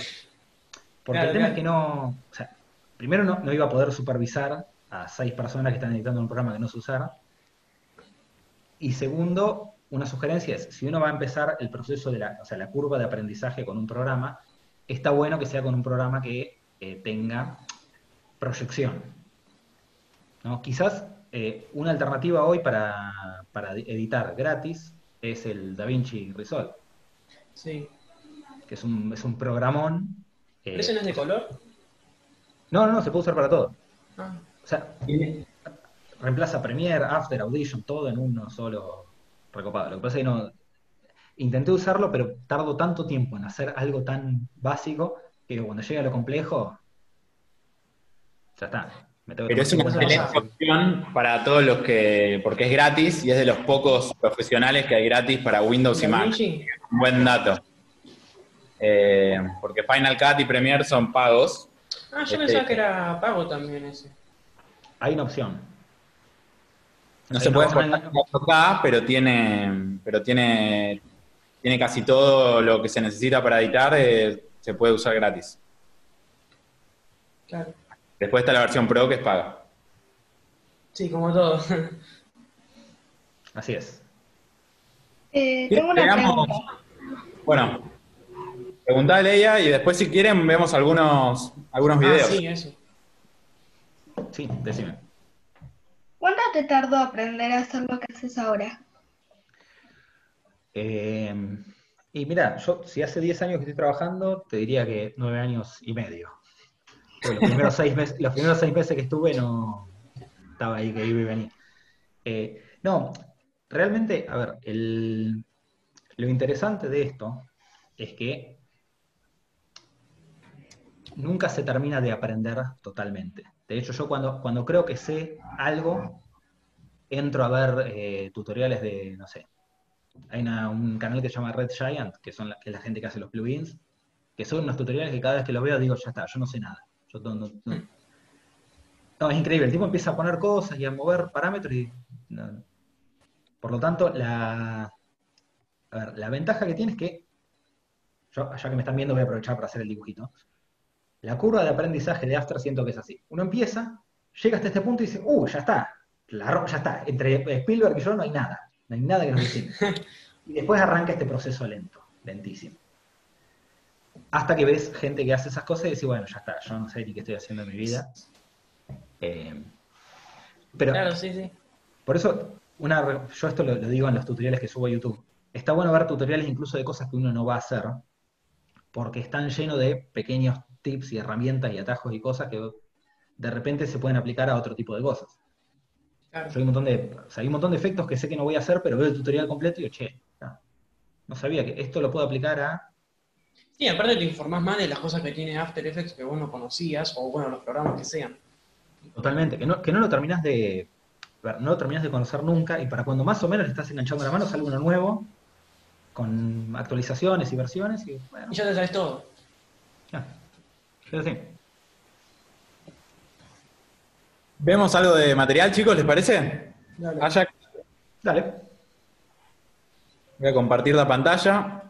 Porque Claro, el tema claro. es que no, o sea, primero no, no iba a poder supervisar a seis personas que están editando un programa que no se usara. Y segundo, una sugerencia es, si uno va a empezar el proceso de la, o sea, la curva de aprendizaje con un programa, está bueno que sea con un programa que eh, tenga proyección. ¿no? Quizás eh, una alternativa hoy para, para editar gratis es el DaVinci Resolve, sí. que es un, es un programón. eh, ¿Pero ese no es de color? No, no, no, se puede usar para todo. Ah, O sea, reemplaza Premiere, After, Audition, todo en uno solo recopado. Lo que pasa es que no. Intenté usarlo, pero tardo tanto tiempo en hacer algo tan básico que cuando llega a lo complejo, ya está. Me tengo que Pero es una excelente opción para todos los que. porque es gratis y es de los pocos profesionales que hay gratis para Windows y Mac. Un buen dato. Eh, porque Final Cut y Premiere son pagos. Ah, yo Este- pensaba que era pago también ese. Hay una opción. No se no puede exportar en 4K, pero tiene, pero tiene, tiene casi todo lo que se necesita para editar, eh, se puede usar gratis. Claro. Después está la versión Pro que es paga. Sí, como todo. Así es. Eh, tengo una pregunta. Bueno, preguntale ella y después si quieren vemos algunos, algunos ah, videos. sí, eso. Sí, decime. ¿Cuánto te tardó aprender a hacer lo que haces ahora? Eh, y mira, yo si hace 10 años que estoy trabajando, te diría que 9 años y medio. Los, primeros seis meses, los primeros seis meses que estuve no estaba ahí que iba y venía. Eh, no, realmente, a ver, el- lo interesante de esto es que nunca se termina de aprender totalmente. De hecho, yo cuando, cuando creo que sé algo, entro a ver eh, tutoriales de, no sé, hay una- un canal que se llama Red Giant, que, son la, que es la gente que hace los plugins, que son unos tutoriales que cada vez que los veo digo, ya está, yo no sé nada. Yo no, no- no- No, es increíble, el tipo empieza a poner cosas y a mover parámetros y... Por lo tanto, la, a ver, la ventaja que tiene es que, yo, ya que me están viendo, voy a aprovechar para hacer el dibujito. La curva de aprendizaje de After siento que es así. Uno empieza, llega hasta este punto y dice, uh, ya está, la ya está. Entre Spielberg y yo no hay nada, no hay nada que nos distinga. Y después arranca este proceso lento, lentísimo. Hasta que ves gente que hace esas cosas y decís, bueno, ya está, yo no sé ni qué estoy haciendo en mi vida. Eh, pero Claro, sí, sí. por eso, una, yo esto lo, lo digo en los tutoriales que subo a YouTube. Está bueno ver tutoriales incluso de cosas que uno no va a hacer, porque están llenos de pequeños tips y herramientas y atajos y cosas que de repente se pueden aplicar a otro tipo de cosas. Claro. Yo hay un montón de, o sea, hay un montón de efectos que sé que no voy a hacer, pero veo el tutorial completo y digo, che, no, no sabía que esto lo puedo aplicar a... Sí, aparte te informás más de las cosas que tiene After Effects que vos no conocías, o bueno, los programas que sean. Totalmente, que no, que no lo terminás de. No lo terminás de conocer nunca, y para cuando más o menos le estás enganchando la mano, sale uno nuevo, con actualizaciones y versiones, y bueno, Y ya te sabes todo. ya. ¿Vemos algo de material, chicos? ¿Les parece? Ajax, Dale. voy a compartir la pantalla.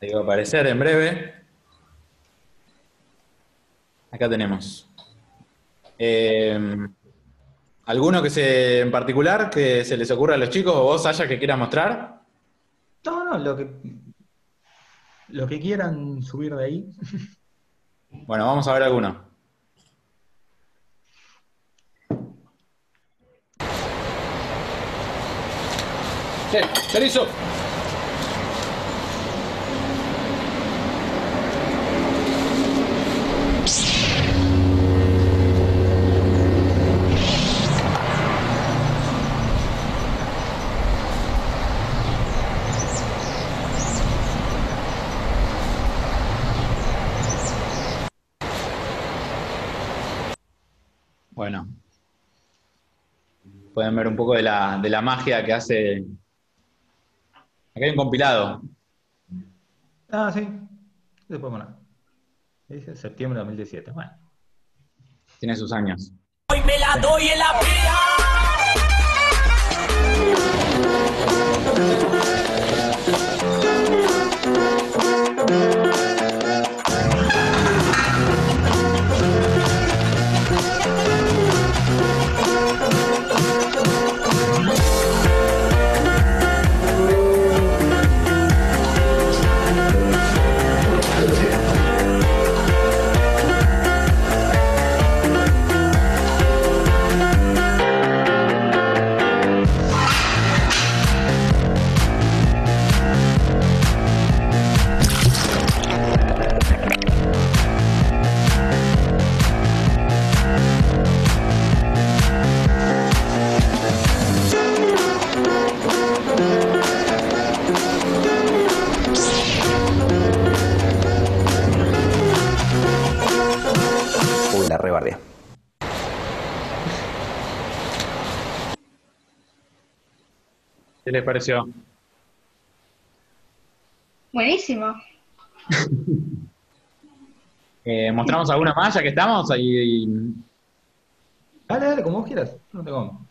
Ahí va a aparecer en breve. Acá tenemos. Eh, ¿Alguno que se, en particular que se les ocurra a los chicos o vos, Aya, que quieras mostrar? No, no, lo que. Lo que quieran subir de ahí. Bueno, vamos a ver alguno. Che, chorizo. Bueno. Pueden ver un poco de la, de la magia que hace. Acá hay un compilado. Ah, sí. Después, bueno. Dice septiembre de 2017. Bueno. Tiene sus años. Hoy me la doy en la. Pareció? Buenísimo. Eh, ¿Mostramos alguna más ya que estamos? Ahí, Dale, dale, como vos quieras. No tengo. Che,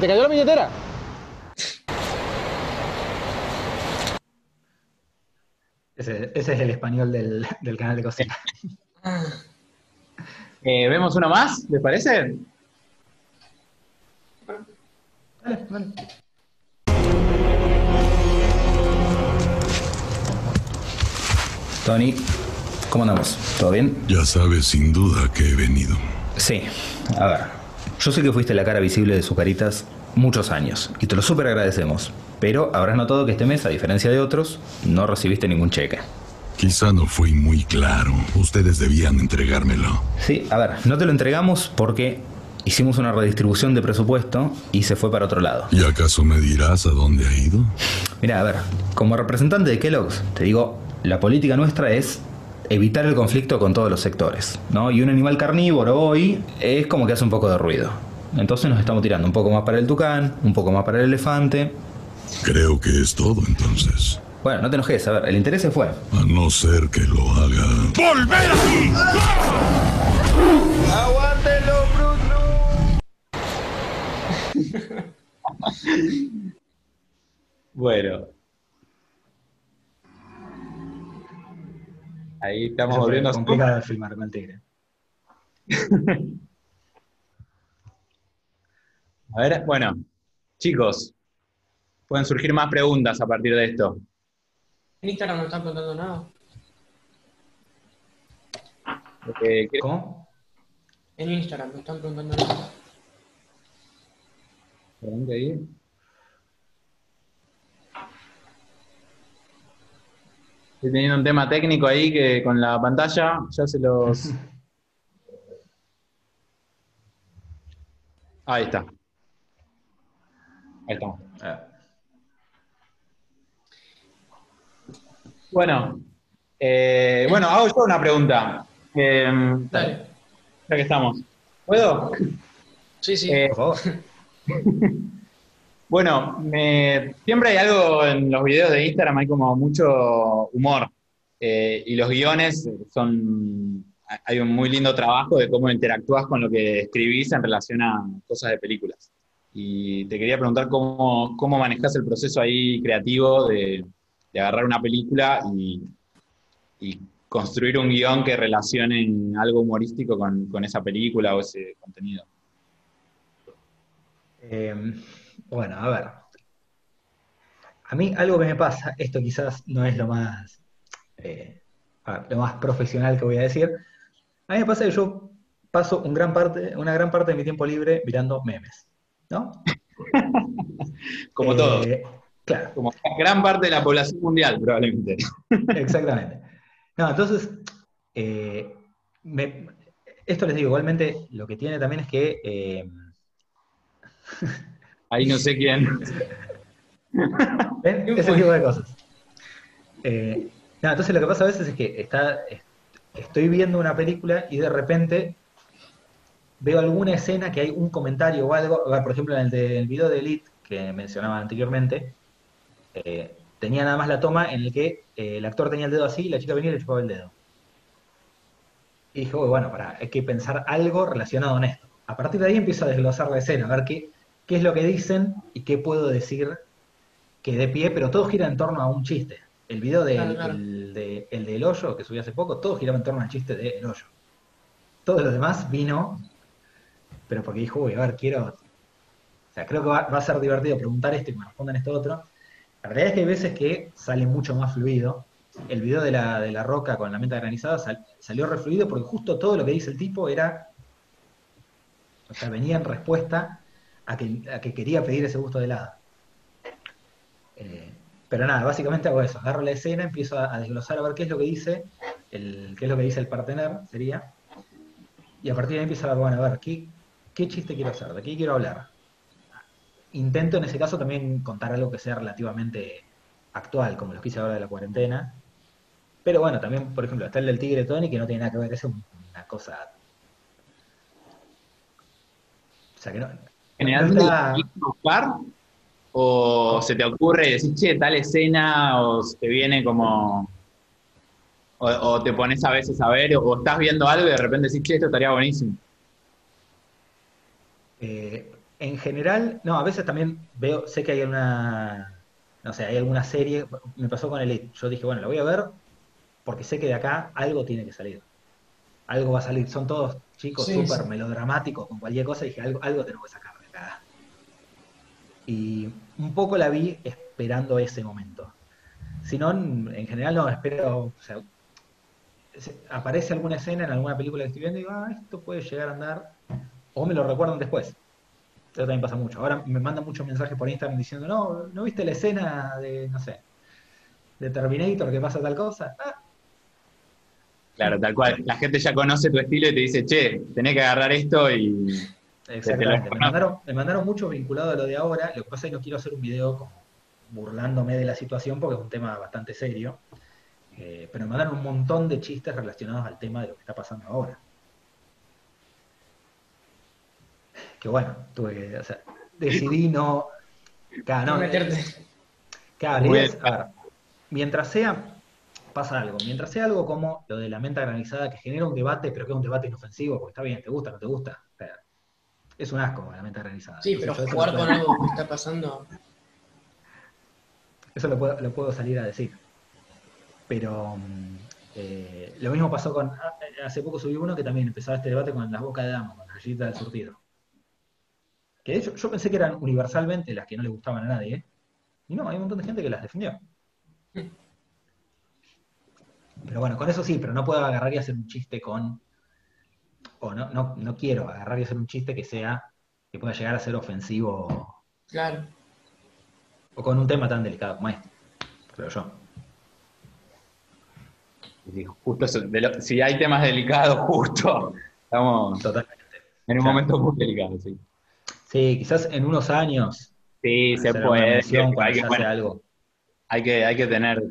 ¿se te cayó la billetera? Ese, ese es el español del, del canal de cocina. eh, ¿Vemos uno más? ¿Les parece? Dale, dale. Tony, ¿cómo andamos? ¿Todo bien? Ya sabes sin duda que he venido. Sí, a ver. Yo sé que fuiste la cara visible de Sucaritas muchos años y te lo súper agradecemos. Pero habrás notado que este mes, a diferencia de otros, no recibiste ningún cheque. Quizá no fui muy claro. Ustedes debían entregármelo. Sí, a ver, no te lo entregamos porque hicimos una redistribución de presupuesto y se fue para otro lado. ¿Y acaso me dirás a dónde ha ido? Mira, a ver, como representante de Kellogg's, te digo, la política nuestra es evitar el conflicto con todos los sectores, ¿no? Y un animal carnívoro hoy es como que hace un poco de ruido. Entonces nos estamos tirando un poco más para el tucán, un poco más para el elefante. Creo que es todo entonces. Bueno, no te enojes, a ver, el interés se fue. A no ser que lo haga. ¡Volver aquí! ¡Aguántelo, Bruno! bueno. Ahí estamos Eso volviendo a complicado de filmar con el tigre. A ver, bueno, chicos, pueden surgir más preguntas a partir de esto. En Instagram no están preguntando nada. Eh, ¿qué- ¿Cómo? En Instagram no están preguntando nada. perdón, ¿qué Estoy teniendo un tema técnico ahí que con la pantalla ya se los. Ahí está. Ahí estamos. Ah, Bueno, eh, bueno, hago yo una pregunta. Eh, Dale. ya que estamos. ¿Puedo? Sí, sí. Eh, por favor. Bueno, siempre hay algo en los videos de Instagram, hay como mucho humor. Eh, y los guiones son. Hay un muy lindo trabajo de cómo interactúas con lo que escribís en relación a cosas de películas. Y te quería preguntar cómo, cómo manejás el proceso ahí creativo de, de agarrar una película y, y construir un guion que relacione algo humorístico con, con esa película o ese contenido. Eh, bueno, a ver. A mí algo que me pasa, esto quizás no es lo más, eh, ver, lo más profesional que voy a decir. A mí me pasa que yo paso un gran parte, una gran parte de mi tiempo libre mirando memes, ¿no? Como Eh, todos. Claro. Como gran parte de la población mundial, probablemente. Exactamente. No, entonces, eh, me- esto les digo, igualmente lo que tiene también es que eh, Ahí no sé quién. ¿Ven? Ese tipo de cosas. Eh, no, entonces lo que pasa a veces es que está, es- estoy viendo una película y de repente veo alguna escena que hay un comentario o algo. Por ejemplo, en el del video de Elite que mencionaba anteriormente, eh, tenía nada más la toma en el que eh, el actor tenía el dedo así y la chica venía y le chupaba el dedo. Y dije, "Uy, bueno, para, hay que pensar algo relacionado con esto. A partir de ahí empiezo a desglosar la escena, a ver qué, qué es lo que dicen y qué puedo decir que de pie, pero todo gira en torno a un chiste. El video del Claro, claro. el de- el del hoyo que subí hace poco, todo giraba en torno al chiste del hoyo. Todo lo demás vino, pero porque dijo, uy, a ver, quiero. O sea, creo que va, va a ser divertido preguntar esto y me respondan esto otro. La realidad es que hay veces que sale mucho más fluido. El video de la, de la roca con la menta granizada sal- salió refluido porque justo todo lo que dice el tipo era. O sea, venía en respuesta a que, a que quería pedir ese gusto de helado. Eh, pero nada, básicamente hago eso, agarro la escena, empiezo a, desglosar a ver qué es lo que dice, el, qué es lo que dice el partener, sería, y a partir de ahí empiezo a ver, bueno, a ver, ¿qué, qué chiste quiero hacer? ¿De qué quiero hablar? Intento en ese caso también contar algo que sea relativamente actual, como los que hice ahora de la cuarentena. Pero bueno, también, por ejemplo, está el del tigre Tony, que no tiene nada que ver, es un- una cosa... O sea, que no... ¿Generalmente no está- lo querés buscar? ¿O se te ocurre y decís, che, tal escena? ¿O te viene como.? O, o te pones a veces a ver, o estás viendo algo y de repente decís, che, esto estaría buenísimo. Eh, en general, no, a veces también veo, sé que hay una, no sé, hay alguna serie, me pasó con Elite, yo dije, bueno, la voy a ver porque sé que de acá algo tiene que salir. Algo va a salir, son todos chicos Sí, súper sí. melodramáticos con cualquier cosa, y dije, algo, algo tenemos que sacar Y un poco la vi esperando ese momento. Si no, en en general no, espero, aparece alguna escena en alguna película que estoy viendo y digo, ah, esto puede llegar a andar, o me lo recuerdan después. Eso también pasa mucho. Ahora me mandan muchos mensajes por Instagram diciendo, no, ¿no viste la escena de, no sé, de Terminator que pasa tal cosa? Ah, Claro, tal cual. La gente ya conoce tu estilo y te dice, che, tenés que agarrar esto y. exactamente. Me mandaron, me mandaron mucho vinculado a lo de ahora. Lo que pasa es que no quiero hacer un video como burlándome de la situación porque es un tema bastante serio. Eh, pero me mandaron un montón de chistes relacionados al tema de lo que está pasando ahora. Que bueno, tuve que, o sea, decidí no. Claro, no. Claro, es, a ver, mientras sea, pasa algo, mientras sea algo como lo de la menta granizada que genera un debate, pero que es un debate inofensivo, porque está bien, te gusta, no te gusta, es un asco la menta granizada. Sí, Entonces pero jugar con puedo- algo que está pasando. Eso lo puedo, lo puedo salir a decir. Pero mm, eh, lo mismo pasó con, ah, hace poco subí uno que también empezaba este debate con las bocas de dama, con la galleta del surtido. Que de hecho yo pensé que eran universalmente las que no le gustaban a nadie, ¿eh? y no, hay un montón de gente que las defendió. Pero bueno, con eso sí, pero no puedo agarrar y hacer un chiste con. O no, no, no quiero agarrar y hacer un chiste que sea. que pueda llegar a ser ofensivo. Claro. O con un tema tan delicado como este. Creo yo. justo eso, de lo- si hay temas delicados, justo. Estamos Totalmente. en un momento muy delicado, sí. Sí, quizás en unos años. Sí, se puede. mención hay, que, bueno, algo. hay que, hay que tener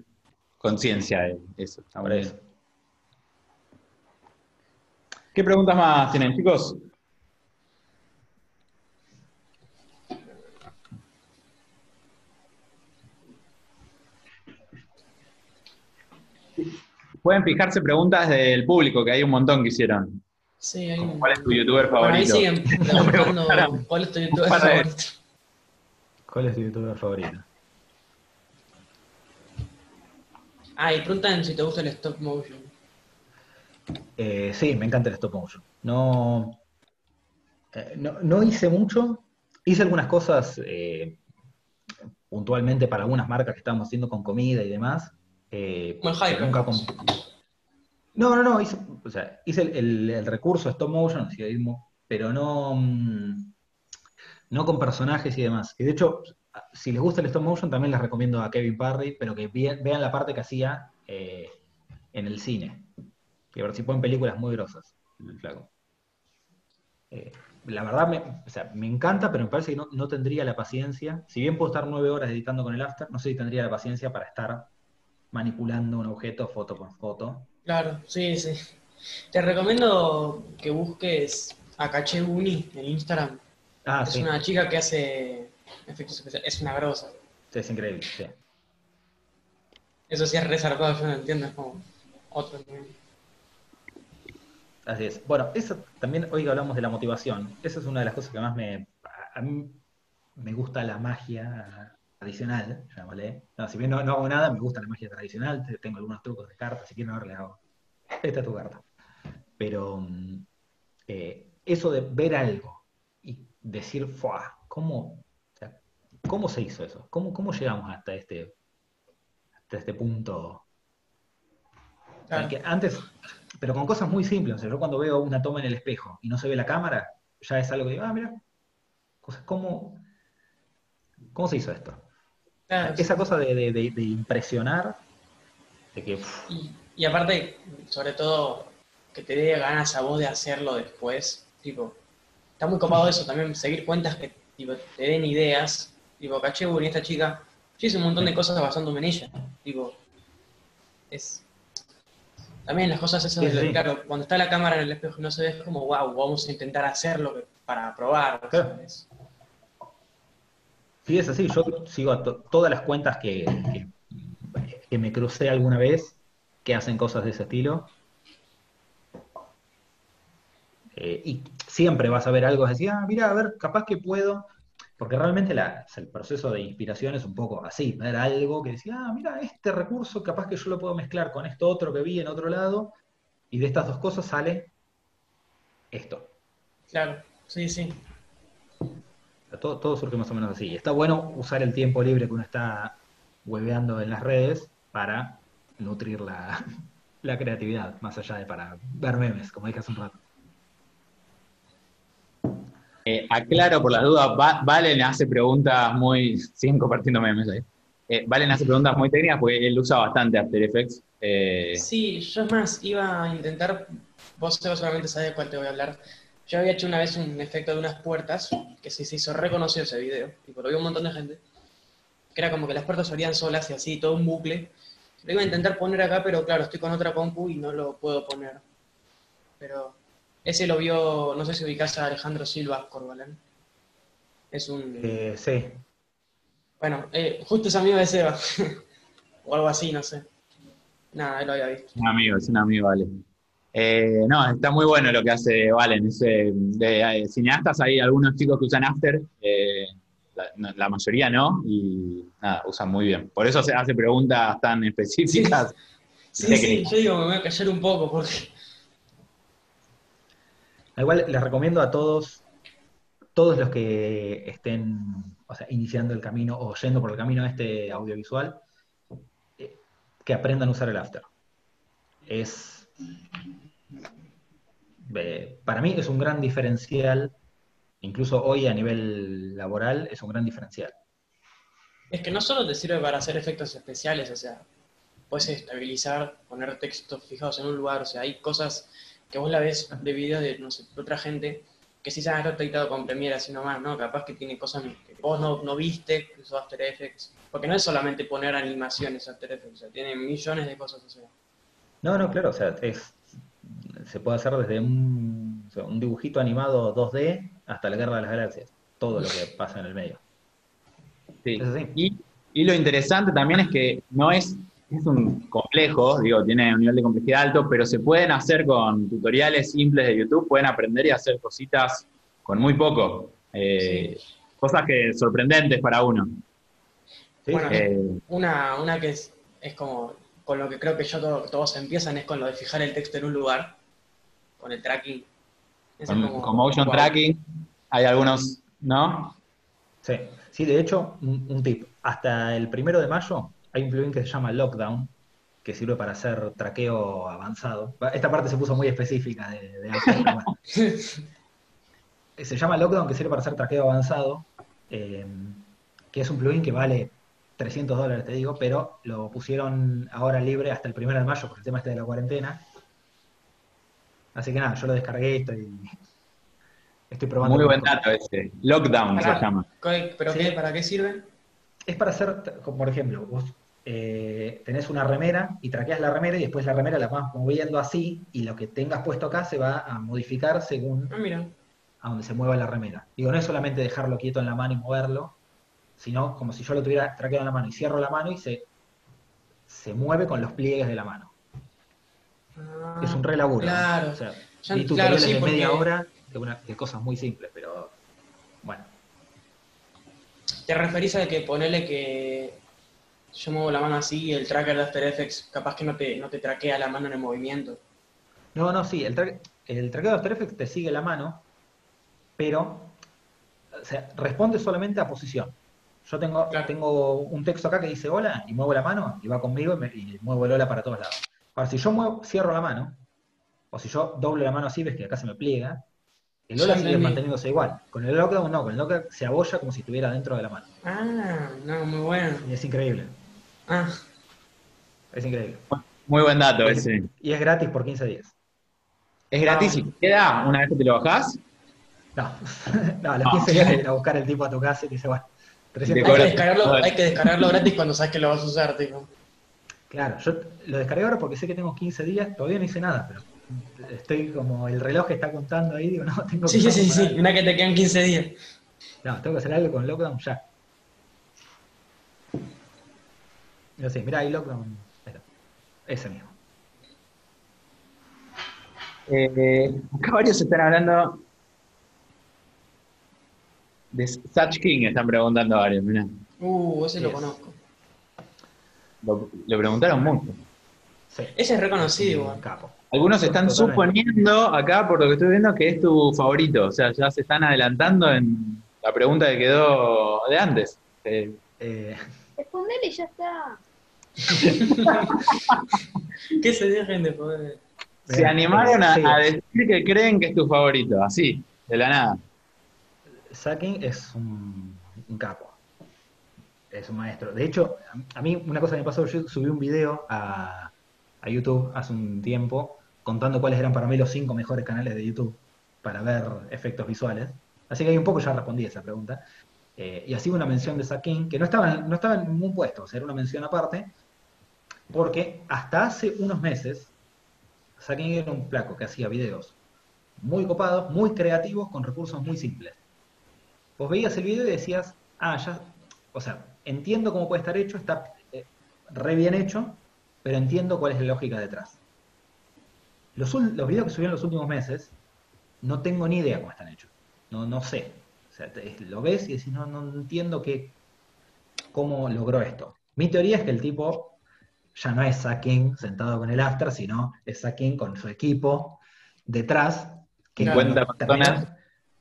conciencia de eso. Por eso. ¿Qué preguntas más tienen, chicos? Pueden fijarse preguntas del público, que hay un montón que hicieron. Sí, hay un... ¿Cuál es tu youtuber Bueno, ahí favorito? siguen preguntando cuál es tu youtuber favorito. ¿Cuál es tu youtuber favorito? Ah, y preguntan si te gusta el stop motion. Eh, sí, me encanta el stop motion. No, eh, no, no hice mucho. Hice algunas cosas eh, puntualmente para algunas marcas que estábamos haciendo con comida y demás. Como el nunca con- No, no, no. Hice, o sea, hice el, el- el recurso stop motion, pero no, mm, no con personajes y demás. Y de hecho, si les gusta el stop motion, también les recomiendo a Kevin Parry, pero que vean la parte que hacía en el cine que participó en películas muy grosas, el flaco. Eh, la verdad, me, o sea, me encanta, pero me parece que no, no tendría la paciencia. Si bien puedo estar nueve horas editando con el After, no sé si tendría la paciencia para estar manipulando un objeto foto por foto. Claro, sí, sí. Te recomiendo que busques a Caché Uni en Instagram. Ah, es sí, una chica que hace efectos especiales. Es una grosa. sí, es increíble. sí. Eso sí es resarpado, yo no entiendo. Es como otro nivel. Así es. Bueno, eso también, hoy hablamos de la motivación, esa es una de las cosas que más me. A mí me gusta la magia tradicional, llamémosle. No, si bien no, no hago nada, me gusta la magia tradicional, te- tengo algunos trucos de cartas, si quieren ahora le hago. Esta es tu carta. Pero mm, eh, eso de ver algo y decir, ¡fua! ¿Cómo? O sea, ¿Cómo se hizo eso? ¿Cómo, cómo llegamos hasta este, hasta este punto? Claro. Que antes, pero con cosas muy simples. O sea, yo cuando veo una toma en el espejo y no se ve la cámara, ya es algo que digo, ah, mira, cosas, ¿cómo, ¿cómo se hizo esto? Claro, Esa cosa de, de- de- de impresionar, de que Y, y aparte, sobre todo, que te dé ganas a vos de hacerlo después. Tipo, está muy copado eso también, seguir cuentas que tipo, te den ideas. Tipo, caché, y esta chica, yo hice un montón de cosas basándome en ella. Tipo, es. También las cosas esas, Sí, de- sí. claro, cuando está la cámara en el espejo y no se ve, es como, wow, vamos a intentar hacerlo para probar. Claro. ¿sabes? Sí, es así. Yo sigo a to- todas las cuentas que, que, que me crucé alguna vez que hacen cosas de ese estilo. Eh, y siempre vas a ver algo, decir, ah, mira, a ver, capaz que puedo. Porque realmente la- el proceso de inspiración es un poco así, ver algo que decía, ah, mira, este recurso capaz que yo lo puedo mezclar con esto otro que vi en otro lado, y de estas dos cosas sale esto. Claro, sí, sí. Todo, todo surge más o menos así. Está bueno usar el tiempo libre que uno está hueveando en las redes para nutrir la, la creatividad, más allá de para ver memes, como dije hace un rato. Eh, aclaro por las dudas, Va- Valen hace preguntas muy. Siguen compartiendo memes ahí. Eh, Valen hace preguntas muy técnicas porque él usa bastante After Effects. Eh, Sí, yo es más, iba a intentar, vos seguramente sabés de cuál te voy a hablar. Yo había hecho una vez un efecto de unas puertas, que se hizo reconocido ese video, y lo vio un montón de gente, que era como que las puertas se abrían solas y así, todo un bucle. Lo iba a intentar poner acá, pero claro, estoy con otra compu y no lo puedo poner. Pero ese lo vio, no sé si ubicás a Alejandro Silva Corbalán. Es un... Eh, sí, Bueno, eh, justo es amigo de Seba. o algo así, no sé. Nada, él lo había visto. Es un amigo, es un amigo, vale. Eh, no, está muy bueno lo que hace Valen. Es, eh, de eh, cineastas hay algunos chicos que usan After, eh, la, no- la mayoría no, y nada, usan muy bien. Por eso se hace preguntas tan específicas. Sí, sí, que- yo digo, me voy a callar un poco porque... Igual les recomiendo a todos, todos los que estén iniciando el camino o yendo por el camino este audiovisual, eh, que aprendan a usar el After. Es, eh, para mí es un gran diferencial, incluso hoy a nivel laboral es un gran diferencial. Es que no solo te sirve para hacer efectos especiales, o sea, puedes estabilizar, poner textos fijados en un lugar, o sea, hay cosas que vos la ves de videos de, no sé, de otra gente que sí se han editado con Premiere así nomás, ¿no? Capaz que tiene cosas que vos no, no viste, que usó After Effects, porque no es solamente poner animaciones After Effects, o sea, tiene millones de cosas, o sea. No, no, claro, o sea, es, se puede hacer desde un, o sea, un dibujito animado 2D hasta la Guerra de las Galaxias, todo lo que pasa en el medio. Sí. Es así. Y, y lo interesante también es que no es, es un complejo, digo, tiene un nivel de complejidad alto, pero se pueden hacer con tutoriales simples de YouTube, pueden aprender y hacer cositas con muy poco. Eh, Cosas que sorprendentes para uno. Sí, Bueno. Eh, Una, una que es, es como, con lo que creo que yo todo- todos empiezan es con lo de fijar el texto en un lugar, con el tracking. Ese con, como- con motion wow. tracking, hay algunos, ¿no? Sí, sí, de hecho, un, un tip. Hasta el primero de mayo hay un plugin que se llama Lockdown, que sirve para hacer traqueo avanzado. Esta parte se puso muy específica de, de. Se llama Lockdown, que sirve para hacer traqueo avanzado, eh, que es un plugin que vale 300 dólares, te digo, pero lo pusieron ahora libre hasta el primero de mayo por el tema este de la cuarentena. Así que nada, yo lo descargué y estoy, estoy probando. Muy buen dato ese. Lockdown se llama. ¿Qué- ¿Pero Sí. qué? ¿Para qué sirve? Es para hacer, como por ejemplo, vos eh, tenés una remera y traqueas la remera y después la remera la vas moviendo así y lo que tengas puesto acá se va a modificar según Ah, mira. a donde se mueva la remera. Digo, no es solamente dejarlo quieto en la mano y moverlo, sino como si yo lo tuviera traqueado en la mano y cierro la mano y se, se mueve con los pliegues de la mano. Ah, Es un re laburo. ¿no? Claro. O sea, Ya- vi claro, de media hora de, una- de cosas muy simples, pero bueno. ¿Te referís a que ponerle que yo muevo la mano así y el tracker de After Effects capaz que no te, no te traquea la mano en el movimiento? No, no, sí, el, tra- el traqueo de After Effects te sigue la mano, pero o sea, responde solamente a posición. Yo tengo, tengo un texto acá que dice hola y muevo la mano y va conmigo y, me- y muevo el hola para todos lados. Ahora, si yo muevo, cierro la mano, o si yo doblo la mano así, ves que acá se me pliega, el hola sigue manteniéndose igual. Con el lockdown no, con el lockdown se abolla como si estuviera dentro de la mano. Ah, no, muy bueno. Y es increíble. Ah, Es increíble. Muy buen dato ese. Y es gratis por 15 días. Es gratis y queda una vez que te lo bajás. No, no a los Ah. 15 días de ir a buscar el tipo a tu casa y te dice, bueno, 300 hay que, descargarlo, hay que descargarlo gratis cuando sabes que lo vas a usar, tipo. Claro, yo lo descargué ahora porque sé que tengo 15 días, todavía no hice nada, pero estoy como el reloj que está contando ahí, digo, no, tengo que Sí, sí, sí, sí. algo. Una que te quedan 15 días. No, tengo que hacer algo con lockdown ya. No sé, mirá, hay lockdown. Ese mismo. Eh, acá varios están hablando de Such King, están preguntando varios, mirá. Uh, ese lo conozco. Lo, preguntaron mucho. Sí. Ese es reconocido igual. capo. Algunos están Totalmente. suponiendo acá, por lo que estoy viendo, que es tu favorito. O sea, ya se están adelantando en la pregunta que quedó de antes. Eh, Eh, Respondele y ya está. Que se dejen de poder. se animaron a, sí. a decir que creen que es tu favorito, así, de la nada. Sacking es un, un capo. Es un maestro. De hecho, a- a mí una cosa que me pasó, yo subí un video a, a YouTube hace un tiempo contando cuáles eran para mí los cinco mejores canales de YouTube para ver efectos visuales. Así que ahí un poco ya respondí esa pregunta. Eh, y así una mención de Sacking, que no estaba, no estaba en ningún puesto, o sea, era una mención aparte, porque hasta hace unos meses, Sacking era un placo que hacía videos muy copados, muy creativos, con recursos muy simples. Vos veías el video y decías, ah, ya, o sea, entiendo cómo puede estar hecho, está eh, re bien hecho, pero entiendo cuál es la lógica detrás. Los, videos que subí en los últimos meses, no tengo ni idea cómo están hechos. No, no sé. O sea, lo ves y decís, no, no entiendo cómo logró esto. Mi teoría es que el tipo ya no es Sakin sentado con el after, sino es Sakin con su equipo detrás. Que 50 cuando personas.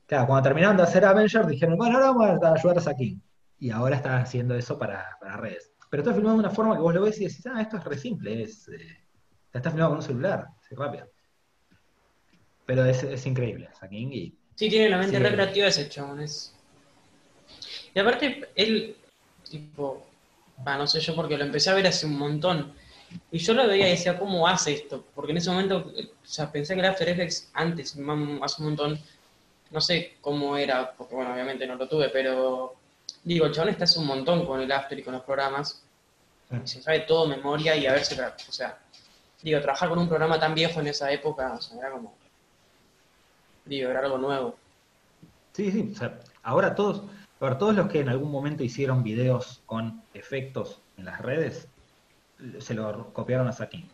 Claro, cuando terminaron de hacer Avengers dijeron, bueno, ahora vamos a ayudar a Sakin. Y ahora están haciendo eso para, para redes. Pero está filmado de una forma que vos lo ves y decís, ah, esto es re simple, es, eh, está filmado con un celular, así rápido. Pero es, es increíble, Sakin, y Sí, tiene la mente Sí. re creativa ese chabón. Es... Y aparte, él, tipo, ah, no sé yo porque lo empecé a ver hace un montón. Y yo lo veía y decía, ¿cómo hace esto? Porque en ese momento, o sea, pensé que el After Effects antes, hace un montón, no sé cómo era, porque bueno, obviamente no lo tuve, pero digo, el chabón está hace un montón con el After y con los programas. Mm. Se sabe todo memoria y a ver si, o sea, digo, trabajar con un programa tan viejo en esa época, o sea, era como, digo, era algo nuevo. Sí, sí, o sea, ahora todos, a ver, todos los que en algún momento hicieron videos con efectos en las redes, se lo copiaron a Sakin.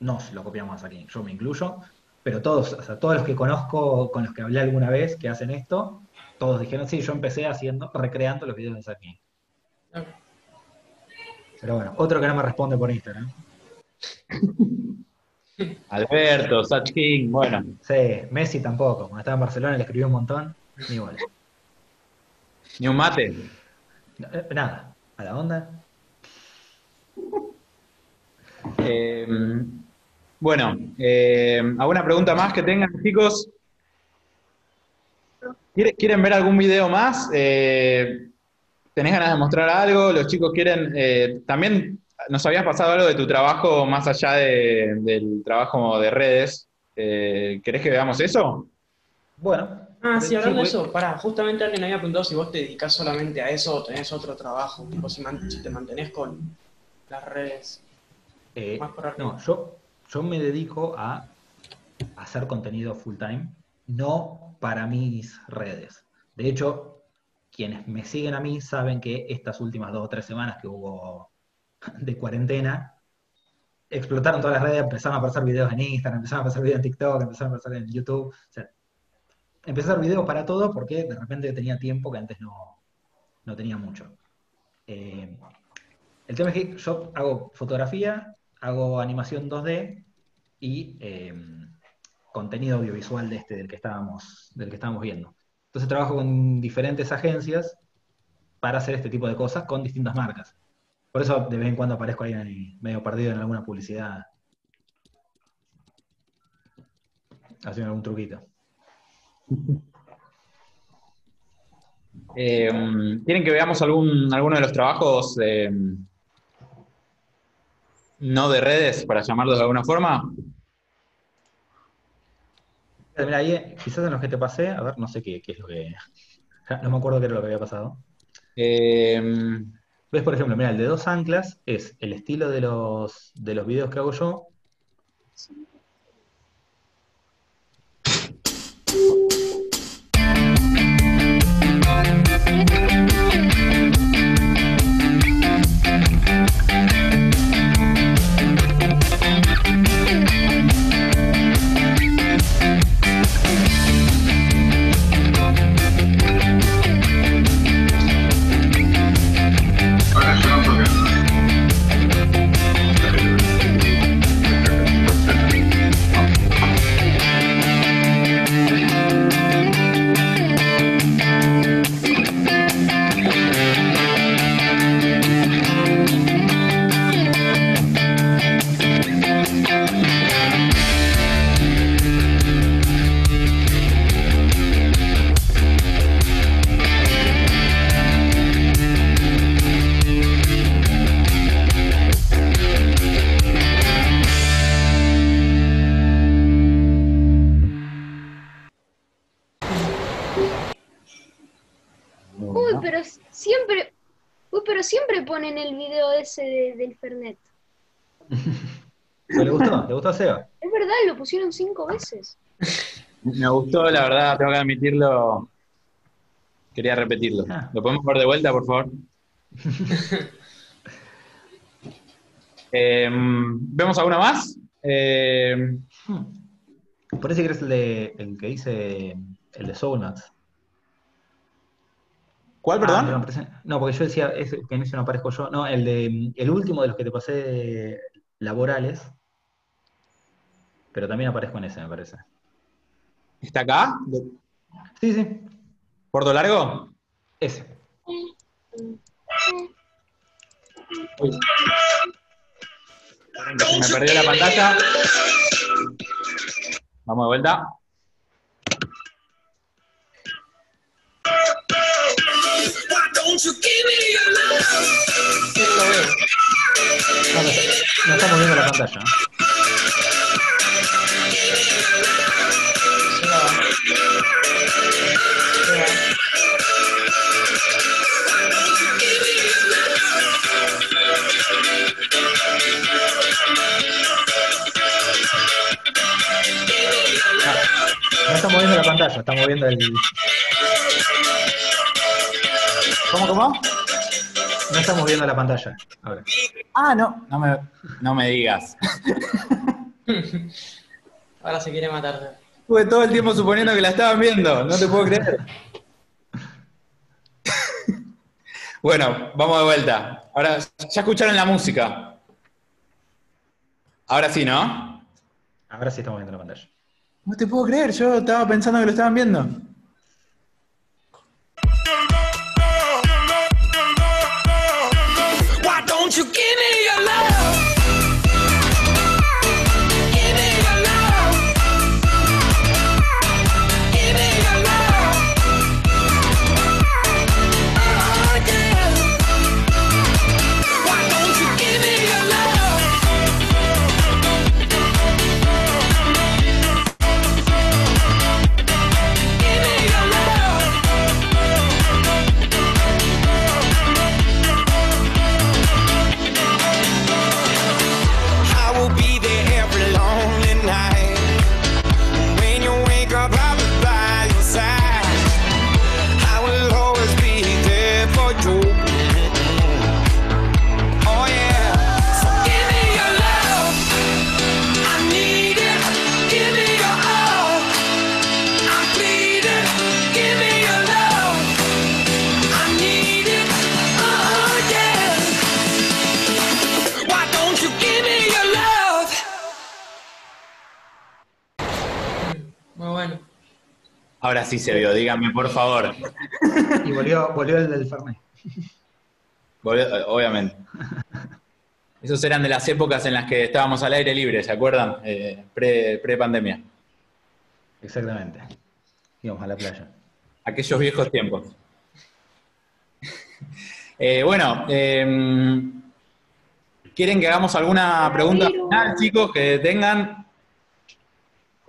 No se lo copiamos a Sakin, yo me incluyo, pero todos, o sea, todos los que conozco, con los que hablé alguna vez que hacen esto, todos dijeron, sí, yo empecé haciendo, recreando los videos de Sakin. Ok. Pero bueno, otro que no me responde por Instagram. Alberto, Such King, bueno. Sí, Messi tampoco, cuando estaba en Barcelona le escribió un montón, ni igual. Ni un mate. Nada, a la onda. Eh, bueno, eh, ¿alguna pregunta más que tengan, chicos? ¿Quiere- ¿Quieren ver algún video más? Eh, ¿Tenés ganas de mostrar algo? ¿Los chicos quieren...? eh, también nos habías pasado algo de tu trabajo más allá de- del trabajo de redes. Eh, ¿Querés que veamos eso? Bueno. Ah, sí, hablando de pues- eso, pará, justamente alguien había preguntado si vos te dedicás solamente a eso o tenés otro trabajo, tipo si, man- si te mantenés con las redes. Eh, Más por no, yo, yo me dedico a hacer contenido full time, no para mis redes. De hecho, quienes me siguen a mí saben que estas últimas dos o tres semanas que hubo de cuarentena, explotaron todas las redes, empezaron a aparecer videos en Instagram, empezaron a aparecer videos en TikTok, empezaron a aparecer en YouTube. O sea, empecé a hacer videos para todo porque de repente tenía tiempo que antes no, no tenía mucho. Eh, el tema es que yo hago fotografía, hago animación 2D y eh, contenido audiovisual de este del que estábamos, del que estábamos viendo. Entonces trabajo con diferentes agencias para hacer este tipo de cosas con distintas marcas. Por eso de vez en cuando aparezco ahí medio perdido en alguna publicidad. Haciendo algún truquito. Eh, ¿Quieren que veamos algún, alguno de los trabajos eh, no de redes, para llamarlos de alguna forma? Mira, ahí, eh, quizás en los que te pasé, a ver, no sé qué, qué es lo que. No me acuerdo qué era lo que había pasado. Eh, ¿Ves, por ejemplo, mira, el de dos anclas es el estilo de los, de los videos que hago yo. Uy, ponen el video ese de- del Fernet. ¿Pero ¿Le gustó? ¿Le gustó a Seba? Es verdad, lo pusieron cinco veces. me gustó, la verdad, tengo que admitirlo. Quería repetirlo. Ah. ¿Lo podemos ver de vuelta, por favor? Eh, ¿Vemos alguna más? Eh, Parece que eres el, de, el que dice el de Soulnuts. ¿Cuál, Ah, perdón? no, porque yo decía que en ese no aparezco yo. No, el de el último de los que te pasé laborales. Pero también aparezco en ese, me parece. ¿Está acá? Sí, sí. ¿Porto largo? Ese. Uy. Me perdió la pantalla. Vamos de vuelta. No estamos viendo la pantalla. ¿eh? No estamos viendo la pantalla, estamos viendo el. ¿Cómo, cómo? No estamos viendo la pantalla. Ahora. Ah, no. No me, no me digas. Ahora se quiere matar. Estuve todo el tiempo suponiendo que la estaban viendo. No te puedo creer. bueno, vamos de vuelta. Ahora, ya escucharon la música. Ahora sí, ¿no? Ahora sí estamos viendo la pantalla. No te puedo creer, yo estaba pensando que lo estaban viendo. Ahora sí se vio, díganme, por favor. Y volvió, volvió el del Fernet. Volvió- obviamente. Esos eran de las épocas en las que estábamos al aire libre, ¿se acuerdan? Eh, pre, pre-pandemia. Exactamente. Íbamos a la playa. Aquellos viejos tiempos. Eh, bueno, eh, ¿quieren que hagamos alguna pregunta final, chicos, que tengan?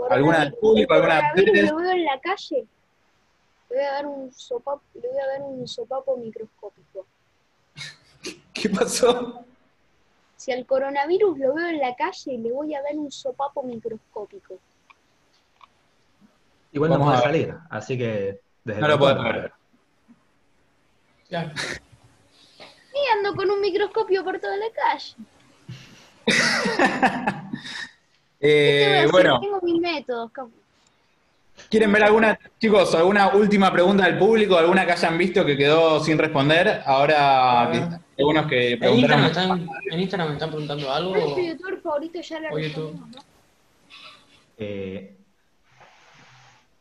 ¿Alguna del público, alguna de lo veo en la calle. Le voy a dar un sopapo, le voy a dar un sopapo microscópico. ¿Qué pasó? Si al coronavirus lo veo en la calle, le voy a dar un sopapo microscópico. Igual no Vamos puede salir, así que desde No lo puedo ver. Claro. Y ando con un microscopio por toda la calle. Eh, bueno, Tengo mis métodos. ¿quieren ver alguna, chicos, alguna última pregunta del público? ¿Alguna que hayan visto que quedó sin responder? Ahora, algunos que ¿En Instagram, me preguntaron. están, ¿En Instagram me están preguntando algo? ¿Cuál es tu youtuber favorito? Ya le O YouTube. respondimos, ¿no? Eh,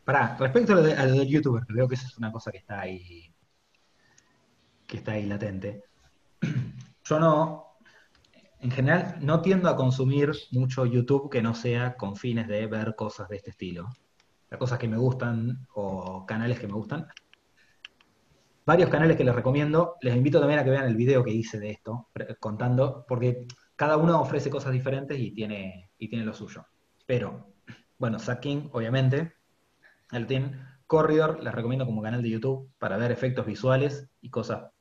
pará, respecto a lo, de, a lo del youtuber, que veo que esa es una cosa que está ahí, que está ahí latente. Yo no, en general, no tiendo a consumir mucho YouTube que no sea con fines de ver cosas de este estilo. Las cosas que me gustan o canales que me gustan. Varios canales que les recomiendo. Les invito también a que vean el video que hice de esto, contando, porque cada uno ofrece cosas diferentes y tiene, y tiene lo suyo. Pero, bueno, Zack King, obviamente, el tiene. Corridor, les recomiendo como canal de YouTube para ver efectos visuales y cosas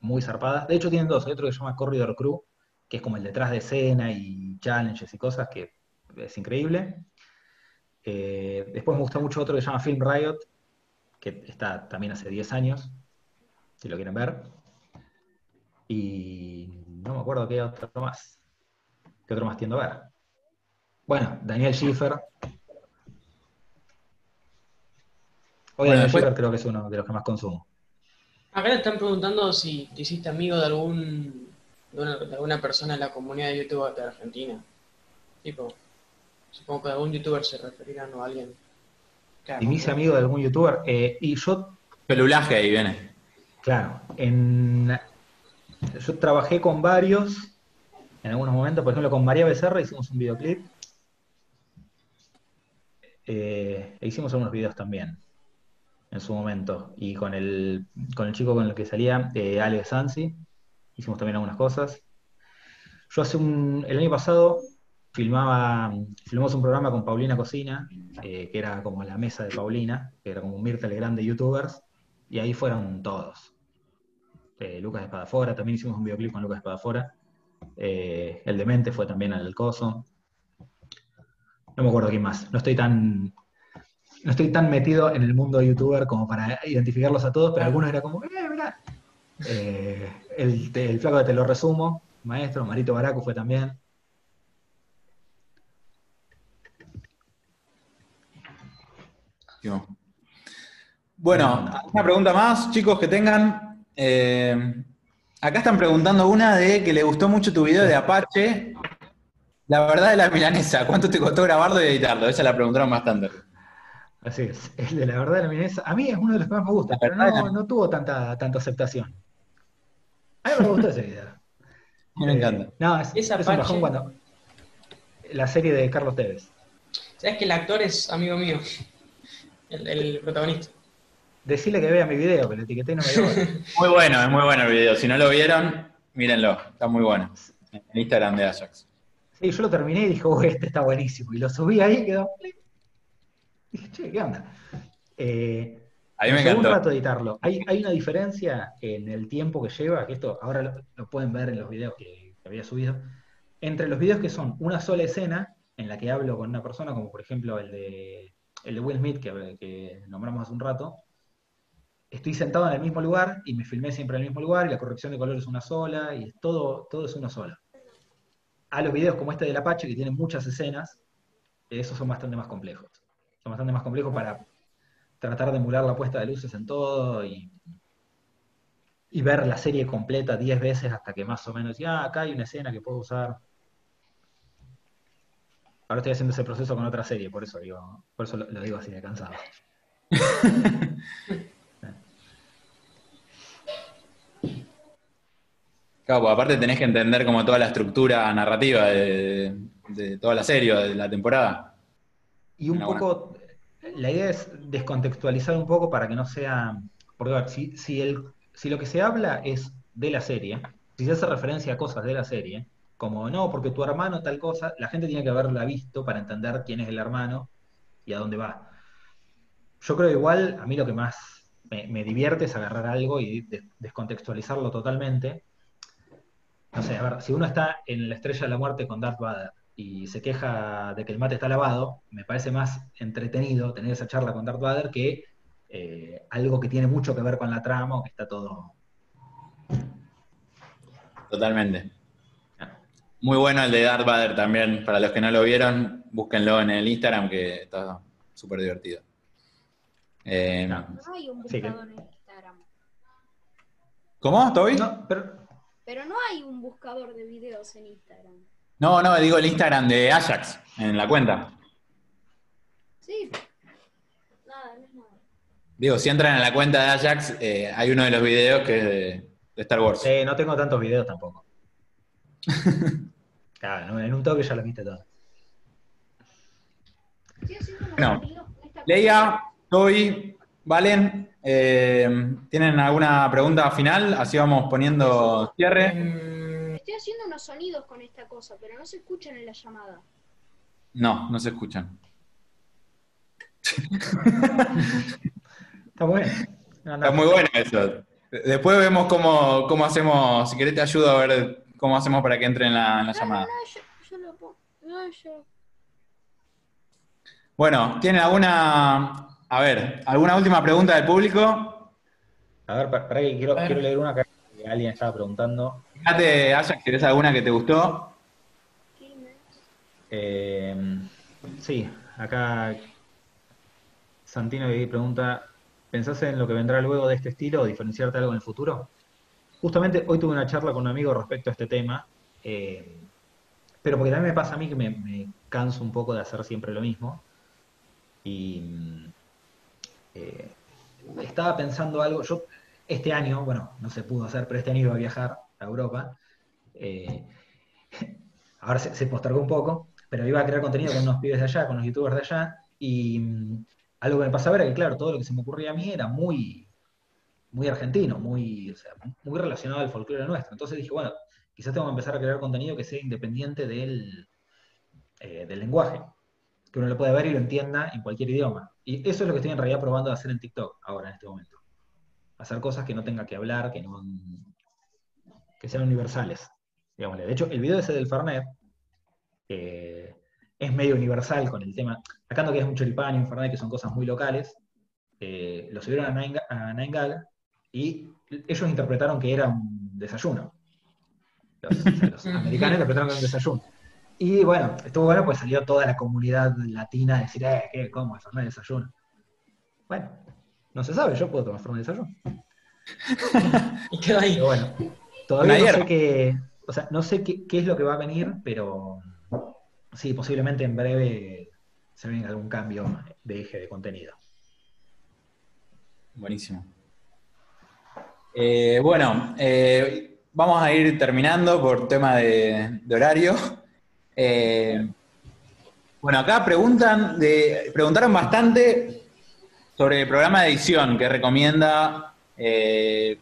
muy zarpadas. De hecho, tienen dos. Hay otro que se llama Corridor Crew, que es como el detrás de escena y challenges y cosas, que es increíble. Eh, después me gustó mucho otro que se llama Film Riot, que está también hace 10 años, si lo quieren ver. Y no me acuerdo qué otro más. ¿Qué otro más tiendo a ver? Bueno, Daniel Schiffer. Hoy Bueno, Daniel después- Schiffer creo que es uno de los que más consumo. Acá le están preguntando si te hiciste amigo de algún de, una- de alguna persona en la comunidad de YouTube de Argentina. Tipo, supongo que algún youtuber se referirán o a alguien. Claro, Y me hice amigo de algún youtuber. eh, y yo Pelulaje ahí viene. Claro, en, yo trabajé con varios en algunos momentos, por ejemplo con María Becerra hicimos un videoclip, eh, e hicimos algunos videos también en su momento, y con el, con el chico con el que salía, eh, Alex Sansi, hicimos también algunas cosas. Yo hace un, el año pasado filmaba, filmamos un programa con Paulina Cocina, eh, que era como la mesa de Paulina, que era como un Mirta Legrand de youtubers, y ahí fueron todos. Eh, Lucas Espadafora, también hicimos un videoclip con Lucas Espadafora. Eh, el Demente fue también al Coso. No me acuerdo quién más. No estoy tan. No estoy tan metido en el mundo youtuber como para identificarlos a todos, pero algunos era como, eh, mirá. Eh, el, el flaco de Te lo resumo, maestro, Marito Baracu fue también. Bueno, una pregunta más, chicos, que tengan. Eh, acá están preguntando una de que le gustó mucho tu video de Apache. La verdad de la milanesa, ¿cuánto te costó grabarlo y editarlo? Esa la preguntaron bastante. Así es, el de la verdad de la milanesa. A mí es uno de los que más me gusta, pero no, no tuvo tanta, tanta aceptación. A mí me gustó ese video. A mí me Eh, encanta. No, es, Esa es un Apache- bajón cuando. La serie de Carlos Tevez. ¿Sabes que el actor es amigo mío? El, el protagonista. Decirle que vea mi video, que lo etiqueté y no me dio. bola. Muy bueno, es muy bueno el video. Si no lo vieron, mírenlo. Está muy bueno. En el Instagram de Ajax. Sí, yo lo terminé y dije, uy, este está buenísimo. Y lo subí ahí y quedó. Dije, che, ¿qué onda? Eh, A mí me un rato editarlo. Hay, hay una diferencia en el tiempo que lleva, que esto ahora lo, lo pueden ver en los videos que, que había subido, entre los videos que son una sola escena en la que hablo con una persona, como por ejemplo el de, el de Will Smith que, que nombramos hace un rato, estoy sentado en el mismo lugar y me filmé siempre en el mismo lugar y la corrección de color es una sola y es todo, todo es uno solo. A los videos como este del Apache, que tienen muchas escenas, esos son bastante más complejos. Son bastante más complejos para tratar de emular la puesta de luces en todo y, y ver la serie completa 10 veces hasta que más o menos, ya acá hay una escena que puedo usar. Ahora estoy haciendo ese proceso con otra serie, por eso digo, por eso lo, lo digo así de cansado. Claro, aparte tenés que entender como toda la estructura narrativa de, de toda la serie, de la temporada. Y un Una poco, la idea es descontextualizar un poco para que no sea, porque a ver, si, si, el, si lo que se habla es de la serie, si se hace referencia a cosas de la serie, como no, porque tu hermano tal cosa, la gente tiene que haberla visto para entender quién es el hermano y a dónde va. Yo creo igual, a mí lo que más me, divierte es agarrar algo y des- descontextualizarlo totalmente. No sé, a ver, si uno está en la estrella de la muerte con Darth Vader y se queja de que el mate está lavado, me parece más entretenido tener esa charla con Darth Vader que eh, algo que tiene mucho que ver con la trama o que está todo. Totalmente. Muy bueno el de Darth Vader también. Para los que no lo vieron, búsquenlo en el Instagram que está súper divertido. Eh, No hay un Sí, que- buscador en Instagram. ¿Cómo? ¿Toby? No, pero Pero no hay un buscador de videos en Instagram. No, no, digo el Instagram de Ajax, en la cuenta. Sí. Nada, no es nada. Digo, si entran a la cuenta de Ajax, eh, hay uno de los videos que es de, de Star Wars. eh, no tengo tantos videos tampoco. Claro, no, en un toque ya los viste unos Bueno, Leia, Toby, Valen, eh, ¿tienen alguna pregunta final? Así vamos poniendo cierre. Estoy haciendo unos sonidos con esta cosa, pero no se escuchan en la llamada. No, no se escuchan. Está bueno. No, no, Está muy bueno eso. Después vemos cómo, cómo hacemos, si querés te ayudo a ver cómo hacemos para que entre en la, en la No, no, llamada. no, yo, yo lo pongo. No, yo. Bueno, ¿tienen alguna, a ver, alguna última pregunta del público? A ver, para que quiero, leer una que alguien estaba preguntando. Fíjate, Ajax, ¿querés alguna que te gustó? Eh, sí, acá Santino pregunta, ¿pensás en lo que vendrá luego de este estilo o diferenciarte algo en el futuro? Justamente hoy tuve una charla con un amigo respecto a este tema, eh, pero porque también me pasa a mí que me, me canso un poco de hacer siempre lo mismo. Y mm, eh, estaba pensando algo, yo este año, bueno, no se pudo hacer, pero este año iba a viajar a Europa. eh, ahora se, postergó un poco, pero iba a crear contenido con unos pibes de allá, con los youtubers de allá, y mm, algo que me pasaba era que, claro, todo lo que se me ocurría a mí era muy, muy argentino, muy, o sea, muy relacionado al folclore nuestro. Entonces dije, bueno, quizás tengo que empezar a crear contenido que sea independiente del, eh, del lenguaje, que uno lo pueda ver y lo entienda en cualquier idioma. Y eso es lo que estoy en realidad probando de hacer en TikTok ahora, en este momento. Hacer cosas que no tenga que hablar, que no que sean universales. digámosle. De hecho, el video ese del Fernet, es medio universal con el tema. Acá no que es un choripán y un Fernet, que son cosas muy locales. eh, lo subieron a Nine, a Nine Gag y ellos interpretaron que era un desayuno. Los, o sea, los americanos interpretaron que era un desayuno. Y bueno, estuvo bueno, pues salió toda la comunidad latina a decir, eh, ¿qué? ¿Cómo? El Fernet desayuno. Bueno, no se sabe, yo puedo tomar Fernet desayuno. y quedó ahí. Pero bueno, todavía no sé qué, o sea, no sé qué, qué es lo que va a venir, pero sí, posiblemente en breve se venga algún cambio de eje de contenido. Buenísimo. Eh, bueno, eh, vamos a ir terminando por tema de, de horario. Eh, bueno, acá preguntan de, preguntaron bastante sobre el programa de edición que recomienda, eh,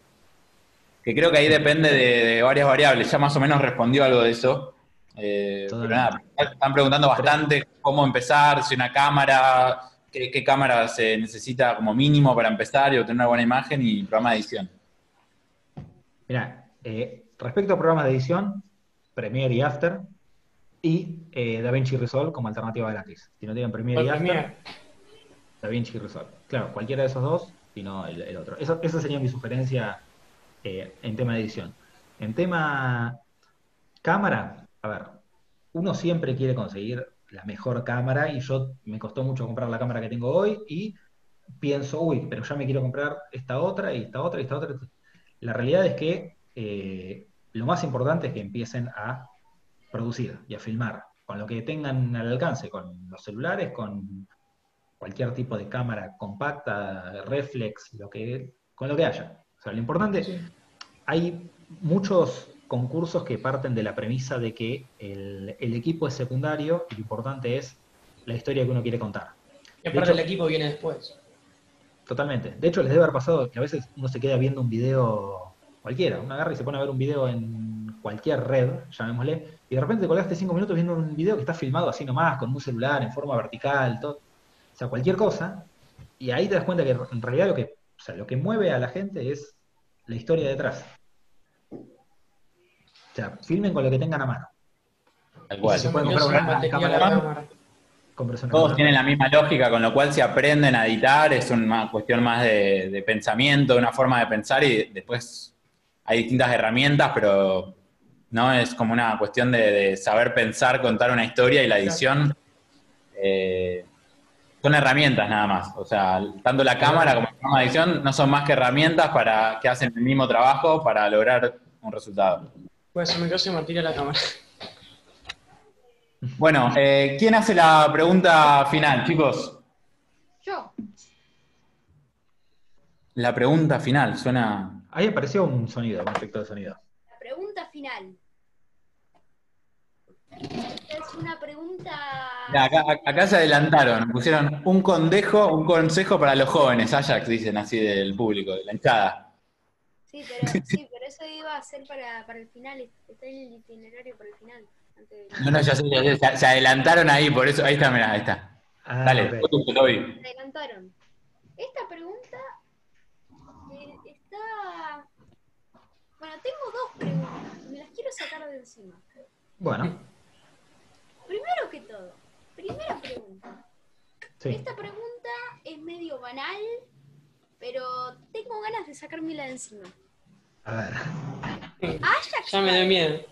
que creo que ahí depende de, de varias variables. Ya más o menos respondió algo de eso. Eh, pero nada, están preguntando bastante cómo empezar, si una cámara, qué, qué cámara se necesita como mínimo para empezar y obtener una buena imagen y programa de edición. Mira, eh, respecto a programas de edición, Premiere y After, y eh, DaVinci Resolve como alternativa gratis. Si no tienen Premiere y ¿Cuál After, Premiere? DaVinci Resolve. Claro, cualquiera de esos dos, y no el, el otro. Eso- esa sería mi sugerencia eh, en tema de edición. En tema cámara, a ver, uno siempre quiere conseguir la mejor cámara y yo me costó mucho comprar la cámara que tengo hoy y pienso, uy, pero ya me quiero comprar esta otra y esta otra y esta otra. La realidad es que eh, lo más importante es que empiecen a producir y a filmar con lo que tengan al alcance, con los celulares, con cualquier tipo de cámara compacta, reflex, lo que, con lo que haya. O sea, lo importante, hay muchos concursos que parten de la premisa de que el, el equipo es secundario y lo importante es la historia que uno quiere contar. Y aparte el equipo viene después. Totalmente. De hecho, les debe haber pasado que a veces uno se queda viendo un video cualquiera, uno agarra y se pone a ver un video en cualquier red, llamémosle, y de repente te colgaste cinco minutos viendo un video que está filmado así nomás, con un celular, en forma vertical, todo. O sea, cualquier cosa, y ahí te das cuenta que en realidad lo que, o sea, lo que mueve a la gente es la historia detrás. O sea, filmen con lo que tengan a mano. Tal cual. Se puede comprar una cámara cámara. Todos cámara. tienen la misma lógica, con lo cual se aprenden a editar, es una cuestión más de, de pensamiento, de una forma de pensar y después hay distintas herramientas, pero no es como una cuestión de, de saber pensar, contar una historia y la edición eh, son herramientas nada más. O sea, tanto la cámara como el programa de edición no son más que herramientas para que hacen el mismo trabajo para lograr un resultado. Pues me quedo sin martillo la cámara. Bueno, eh, ¿quién hace la pregunta final, chicos? Yo. La pregunta final, suena... Ahí apareció un sonido, un efecto de sonido. La pregunta final. Es una pregunta. Acá, acá se adelantaron, pusieron un consejo, un consejo para los jóvenes, Ajax, dicen así del público, de la hinchada. Sí, pero, sí, pero eso iba a ser para, para el final. Está en el itinerario para el final. No, no, ya sé, ya sé, se, adelantaron ahí, por eso, ahí está, mirá, ahí está. Ah, Dale, ok. tú, Toby. Se adelantaron. Esta pregunta eh, está. Bueno, tengo dos preguntas. Me las quiero sacar de encima. Bueno, Primero que todo, primera pregunta. sí. Esta pregunta es medio banal, pero tengo ganas de sacármela de encima. A ver. Ajax Ya me dio miedo.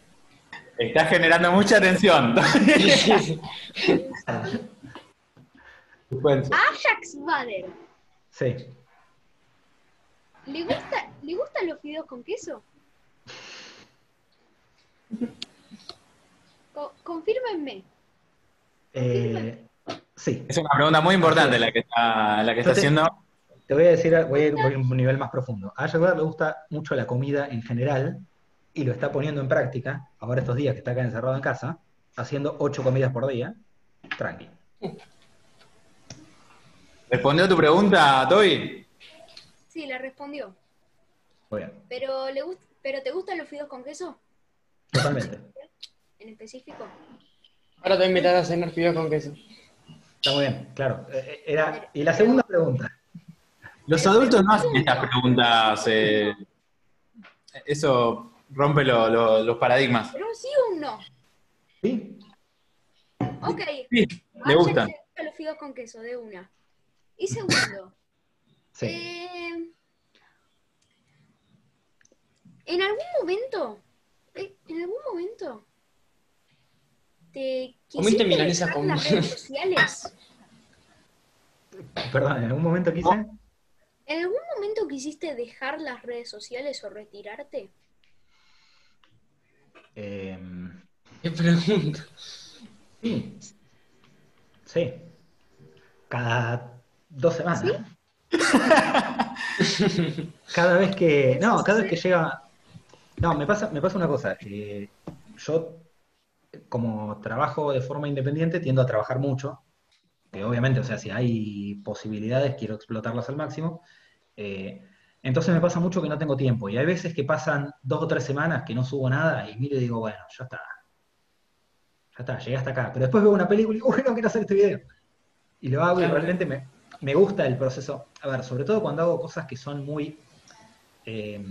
Está generando mucha atención. Suspenso. Ajax Vader. Sí. ¿Le, gusta, ¿Le gustan los fideos con queso? Co- confírmenme. Eh, sí. Es una pregunta muy importante la que está, la que está Yo te- haciendo. Te voy a decir, voy a ir voy a un nivel más profundo. A Jaguar le gusta mucho la comida en general y lo está poniendo en práctica, ahora estos días que está acá encerrado en casa, haciendo ocho comidas por día. Tranqui. ¿Respondió tu pregunta, Toby? Sí, le respondió. Muy bien. Pero, le gust- ¿Pero te gustan los fideos con queso? Totalmente. En específico. Ahora te voy a invitar a cenar fideos con queso. Está muy bien, claro. Eh, eh, Era, y la segunda pregunta. Los adultos no hacen estas preguntas. eh, eso rompe lo- lo- los paradigmas. ¿Pero un sí o un no? ¿Sí? Ok. Sí, le gustan. los fideos con queso, de una. Y segundo, Sí. eh, en algún momento, en algún momento, te Comiste quisiste milanesa dejar con- las redes sociales. Perdón, en algún momento quise. ¿En algún momento quisiste dejar las redes sociales o retirarte? Em, ¿Qué pregunta? sí. Sí. Cada dos semanas. cada vez que. No, cada vez que llega. No, me pasa, me pasa una cosa. eh, yo, como trabajo de forma independiente, tiendo a trabajar mucho. Que obviamente, o sea, si hay posibilidades, quiero explotarlas al máximo. Eh, entonces me pasa mucho que no tengo tiempo. Y hay veces que pasan dos o tres semanas que no subo nada y miro y digo, bueno, ya está. Ya está, llegué hasta acá. Pero después veo una película y digo, uy, no quiero hacer este video. Y lo hago y realmente me, me gusta el proceso. A ver, sobre todo cuando hago cosas que son muy, eh,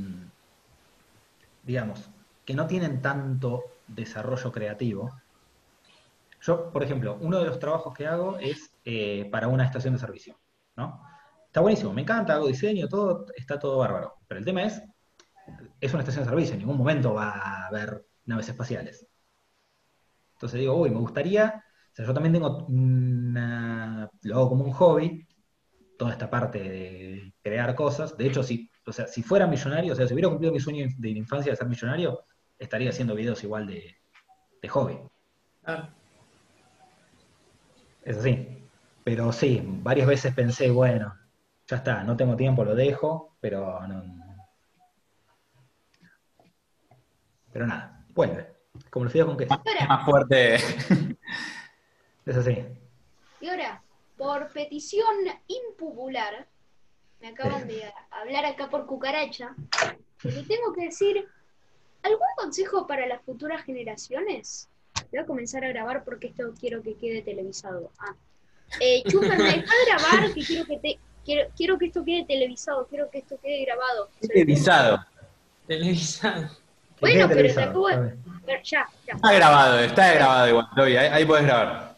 digamos, que no tienen tanto desarrollo creativo. Yo, por ejemplo, uno de los trabajos que hago es eh, para una estación de servicio, ¿no? Está buenísimo, me encanta, hago diseño, todo, está todo bárbaro. Pero el tema es, es una estación de servicio, en ningún momento va a haber naves espaciales. Entonces digo, uy, me gustaría, o sea, yo también tengo una, lo hago como un hobby, toda esta parte de crear cosas. De hecho, si, o sea, si fuera millonario, o sea, si hubiera cumplido mi sueño de infancia de ser millonario, estaría haciendo videos igual de, de hobby. Ah, Es así. Pero sí, varias veces pensé, bueno, ya está, no tengo tiempo, lo dejo, pero no. Pero nada, vuelve. Como los fideos con queso. Ahora, Más fuerte. Es así. y ahora, por petición impopular, me acaban de hablar acá por cucaracha, y le tengo que decir, ¿algún consejo para las futuras generaciones? Voy a comenzar a grabar porque esto quiero que quede televisado. Ah. Eh, Chuper, ¿me dejas grabar? Que quiero que te... Quiero, quiero que esto quede televisado, quiero que esto quede grabado. Televisado. Televisado. Bueno, pero televisado, te acabo de- está bien. Pero ya, ya. Está grabado, está grabado igual, Toby, ahí, ahí podés grabar.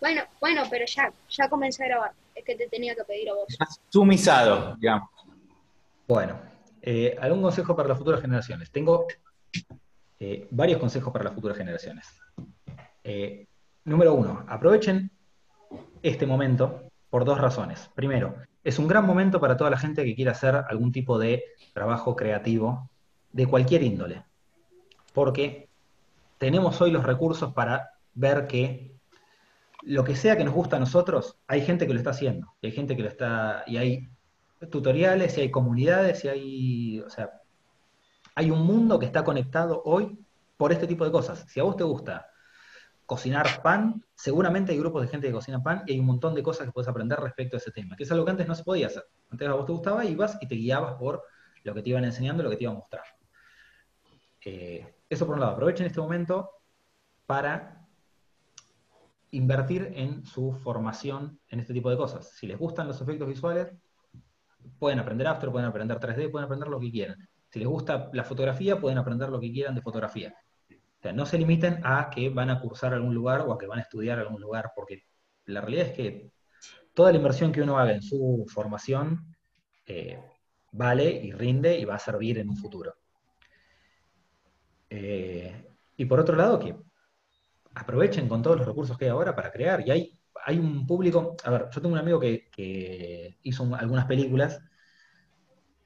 Bueno, bueno, pero ya, ya comencé a grabar. Es que te tenía que pedir a vos. Sumizado, digamos. Bueno, eh, ¿algún consejo para las futuras generaciones? Tengo eh, varios consejos para las futuras generaciones. Eh, número uno, aprovechen este momento por dos razones. Primero, es un gran momento para toda la gente que quiera hacer algún tipo de trabajo creativo de cualquier índole, porque tenemos hoy los recursos para ver que lo que sea que nos gusta a nosotros, hay gente que lo está haciendo, y hay gente que lo está, y hay tutoriales, y hay comunidades, y hay, o sea, hay un mundo que está conectado hoy por este tipo de cosas. Si a vos te gusta cocinar pan, seguramente hay grupos de gente que cocina pan y hay un montón de cosas que puedes aprender respecto a ese tema, que es algo que antes no se podía hacer. Antes a vos te gustaba, ibas y te guiabas por lo que te iban enseñando, lo que te iban mostrando. Eh, eso por un lado, aprovechen este momento para invertir en su formación en este tipo de cosas. Si les gustan los efectos visuales, pueden aprender After, pueden aprender 3D, pueden aprender lo que quieran. Si les gusta la fotografía, pueden aprender lo que quieran de fotografía. No se limiten a que van a cursar algún lugar o a que van a estudiar a algún lugar, porque la realidad es que toda la inversión que uno haga en su formación eh, vale y rinde y va a servir en un futuro. Eh, y por otro lado, que aprovechen con todos los recursos que hay ahora para crear. Y hay, un público, a ver, yo tengo un amigo que, hizo un- algunas películas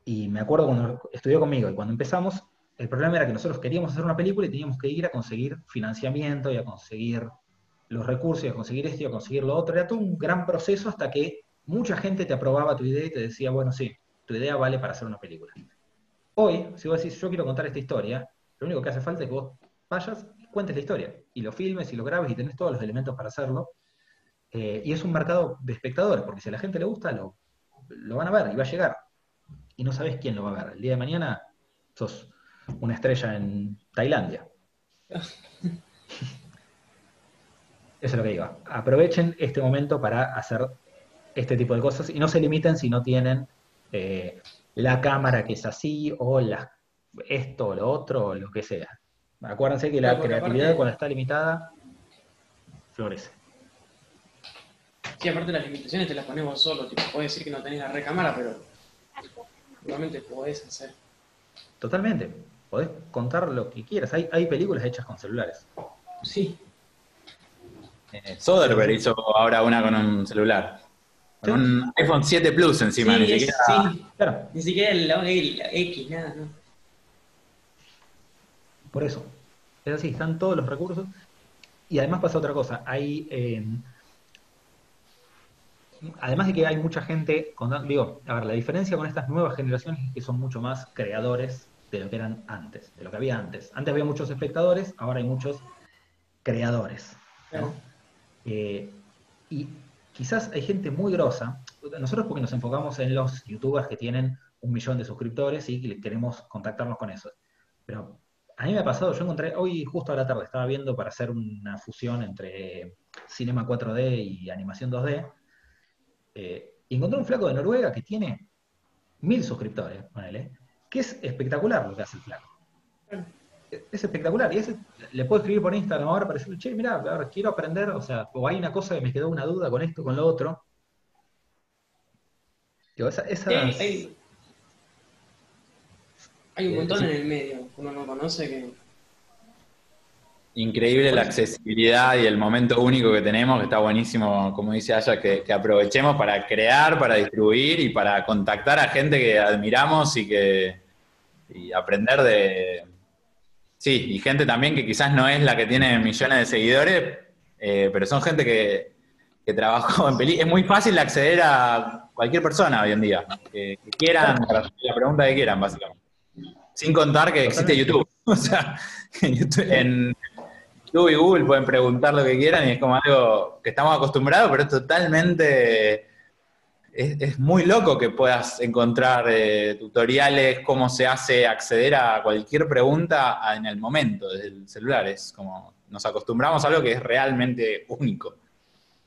y me acuerdo cuando estudió conmigo y cuando empezamos, el problema era que nosotros queríamos hacer una película y teníamos que ir a conseguir financiamiento y a conseguir los recursos y a conseguir esto y a conseguir lo otro. Era todo un gran proceso hasta que mucha gente te aprobaba tu idea y te decía, bueno, sí, tu idea vale para hacer una película. Hoy, si vos decís, yo quiero contar esta historia, lo único que hace falta es que vos vayas y cuentes la historia, y lo filmes y lo grabes y tenés todos los elementos para hacerlo. Eh, y es un mercado de espectadores, porque si a la gente le gusta, lo, lo van a ver y va a llegar. Y no sabes quién lo va a ver. El día de mañana sos una estrella en Tailandia. Eso es lo que digo. Aprovechen este momento para hacer este tipo de cosas y no se limiten si no tienen eh, la cámara que es así o la, esto o lo otro o lo que sea. Acuérdense que la porque creatividad aparte- cuando está limitada florece. Sí, aparte las limitaciones te las ponemos solo, tipo, puedes decir que no tenés la recámara, pero igualmente podés hacer. Totalmente. Podés contar lo que quieras. Hay, hay películas hechas con celulares. Sí. Eh, Soderbergh hizo ahora una con un celular. Con Sí. un iPhone 7 Plus encima, sí, ni es- siquiera. sí. Claro, Ni siquiera el, el- la X, nada, ¿no? por eso. Es así, están todos los recursos. Y además pasa otra cosa. Hay. eh, además de que hay mucha gente. Con, digo, a ver, la diferencia con estas nuevas generaciones es que son mucho más creadores de lo que eran antes, de lo que había antes. Antes había muchos espectadores, ahora hay muchos creadores. ¿no? Eh, y quizás hay gente muy grosa. Nosotros porque nos enfocamos en los youtubers que tienen un millón de suscriptores y que queremos contactarnos con esos. Pero a mí me ha pasado, yo encontré, hoy justo a la tarde estaba viendo para hacer una fusión entre cinema 4D y animación 2D, eh, y encontré un flaco de Noruega que tiene mil suscriptores, ponele, que es espectacular lo que hace el flaco. Es es espectacular, y ese, le puedo escribir por Instagram ahora para decirle, che, a ver, quiero aprender, o sea, o hay una cosa que me quedó una duda con esto, con lo otro. Digo, esa- esas- Sí, hay, un Eh, montón sí. en el medio uno no conoce que. Increíble la accesibilidad y el momento único que tenemos, que está buenísimo, como dice Aya, que, que aprovechemos para crear, para distribuir y para contactar a gente que admiramos y que y aprender de... Sí, y gente también que quizás no es la que tiene millones de seguidores, eh, pero son gente que, que trabajó en películas. Es muy fácil acceder a cualquier persona hoy en día, que, que quieran, la pregunta que quieran, básicamente. Sin contar que existe. YouTube. O sea, en YouTube, en YouTube y Google pueden preguntar lo que quieran y es como algo que estamos acostumbrados, pero es totalmente... Es, es muy loco que puedas encontrar eh, tutoriales, cómo se hace acceder a cualquier pregunta en el momento desde el celular. Es como nos acostumbramos a algo que es realmente único.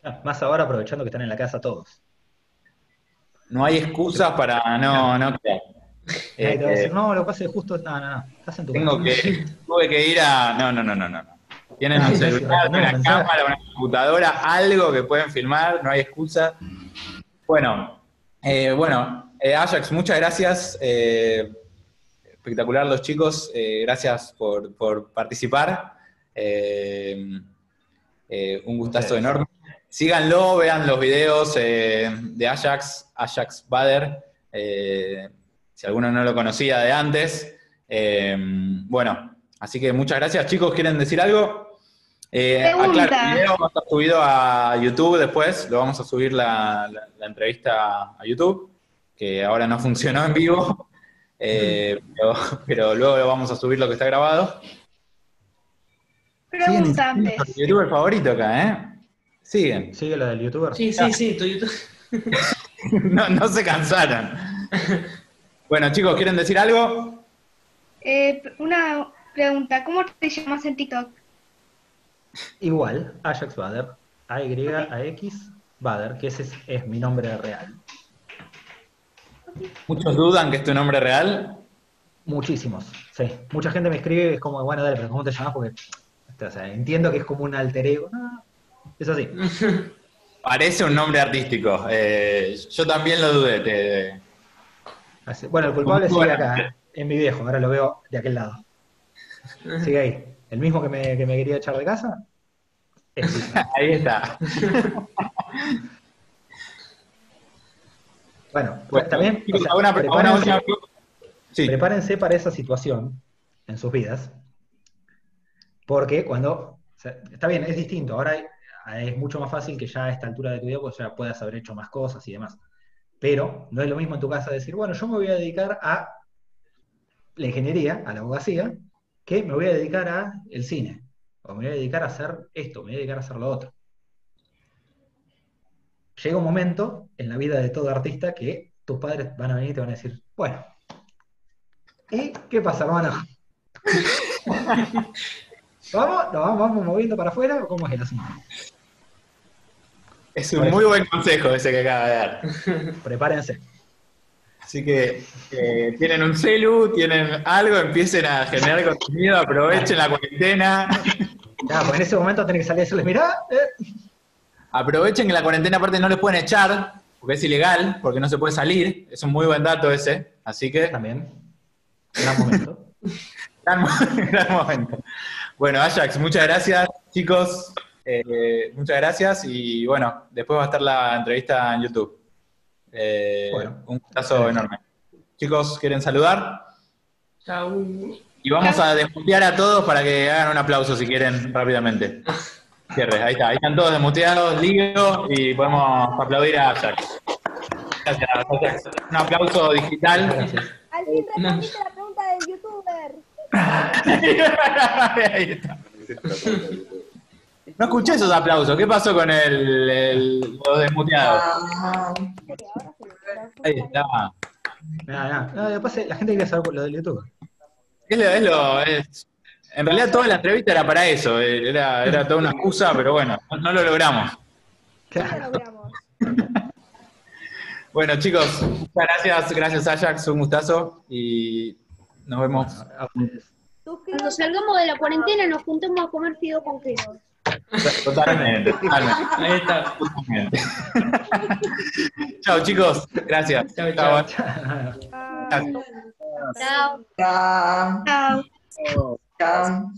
Ah, Más ahora aprovechando que están en la casa todos. No hay excusas para no, no crear. Eh, no, lo que pasa es justo, no, no, no, estás en tu Tengo casa. que, tuve que ir a. No, no, no, no, no. Tienen un Sí, sí, celular, una cámara, una computadora, algo que pueden filmar, no hay excusa. Bueno, eh, bueno, eh, Ajax, muchas gracias. eh, espectacular los chicos, eh, gracias por, por participar. Eh, eh, un gustazo enorme. Síganlo, vean los videos eh, de Ajax, Ajax Bader, eh, si alguno no lo conocía de antes. Eh, bueno, así que muchas gracias, chicos. ¿Quieren decir algo? Eh, Pregunta. aclaro, el video va a estar subido a YouTube después, lo vamos a subir la, la- la entrevista a YouTube, que ahora no funcionó en vivo, eh, pero, pero luego lo vamos a subir lo que está grabado. Pregunta antes. insistiendo, youtuber favorito acá, ¿eh? Siguen. ¿Sigue lo del youtuber? Sí, sí, sí, tu YouTube. No, no se cansaron. Bueno, chicos, ¿quieren decir algo? Eh, una pregunta, ¿cómo te llamas en TikTok? Igual, Ajax Bader, A-Y-A-X Bader, que ese es, es mi nombre real. Muchos dudan que es tu nombre real. Muchísimos, sí. Mucha gente me escribe, es como, bueno, dale, pero ¿cómo te llamas? Porque, o sea, entiendo que es como un alter ego. No, es así. Parece un nombre artístico. Eh, yo también lo dudé. te- Así- Bueno, el culpable sigue acá, ¿eh? en mi viejo, ahora lo veo de aquel lado. Sigue ahí. El mismo que me, que me quería echar de casa. Ahí está. Bueno, Bueno, también o sea, una- prepárense, última- Sí. prepárense para esa situación en sus vidas, porque cuando, o sea, está bien, es distinto, ahora es mucho más fácil que ya a esta altura de tu vida pues ya puedas haber hecho más cosas y demás, pero no es lo mismo en tu casa decir, bueno, yo me voy a dedicar a la ingeniería, a la abogacía, que me voy a dedicar a el cine, o me voy a dedicar a hacer esto, me voy a dedicar a hacer lo otro. Llega un momento en la vida de todo artista que tus padres van a venir y te van a decir, bueno, ¿y qué pasa, hermano? ¿Vamos? ¿Nos vamos, vamos moviendo para afuera o cómo es el asunto? Es un muy buen consejo ese que acaba de dar. Prepárense. Así que eh, tienen un celu, tienen algo, empiecen a generar contenido, aprovechen la cuarentena. Ya, pues en ese momento tenés que salir y decirles, mirá, eh, Aprovechen que la cuarentena aparte no les pueden echar, porque es ilegal, porque no se puede salir. Es un muy buen dato ese. Así que, también, gran momento. gran, gran momento. Bueno, Ajax, muchas gracias, chicos. Eh, muchas gracias. Y bueno, después va a estar la entrevista en YouTube. Eh, Bueno. un gustazo enorme. Chicos, ¿quieren saludar? Chau. Y vamos a desmutear a todos para que hagan un aplauso si quieren rápidamente. Cierre, ahí está, ahí están todos desmuteados, lío, y podemos aplaudir a Ajax. Gracias. Un aplauso digital. Gracias. Al fin respondiste la pregunta del youtuber. ahí está. No escuché esos aplausos. ¿Qué pasó con el, el- los desmuteados? Ahí está. Nada, nada. No, después eh, la gente quiere saber lo del YouTube. Es lo, es lo- es- en realidad toda la entrevista era para eso. Era, era toda una excusa, pero bueno, no, no lo logramos. Ya lo logramos. Bueno, chicos, muchas gracias, gracias Ajax, un gustazo y nos vemos. Cuando salgamos de la cuarentena nos juntemos a comer fideos con queso. Totalmente, totalmente. Ahí está. Totalmente. Chao, chicos. Gracias. Chao, chao. Chao. Chao. Chao. Chao. chao. chao.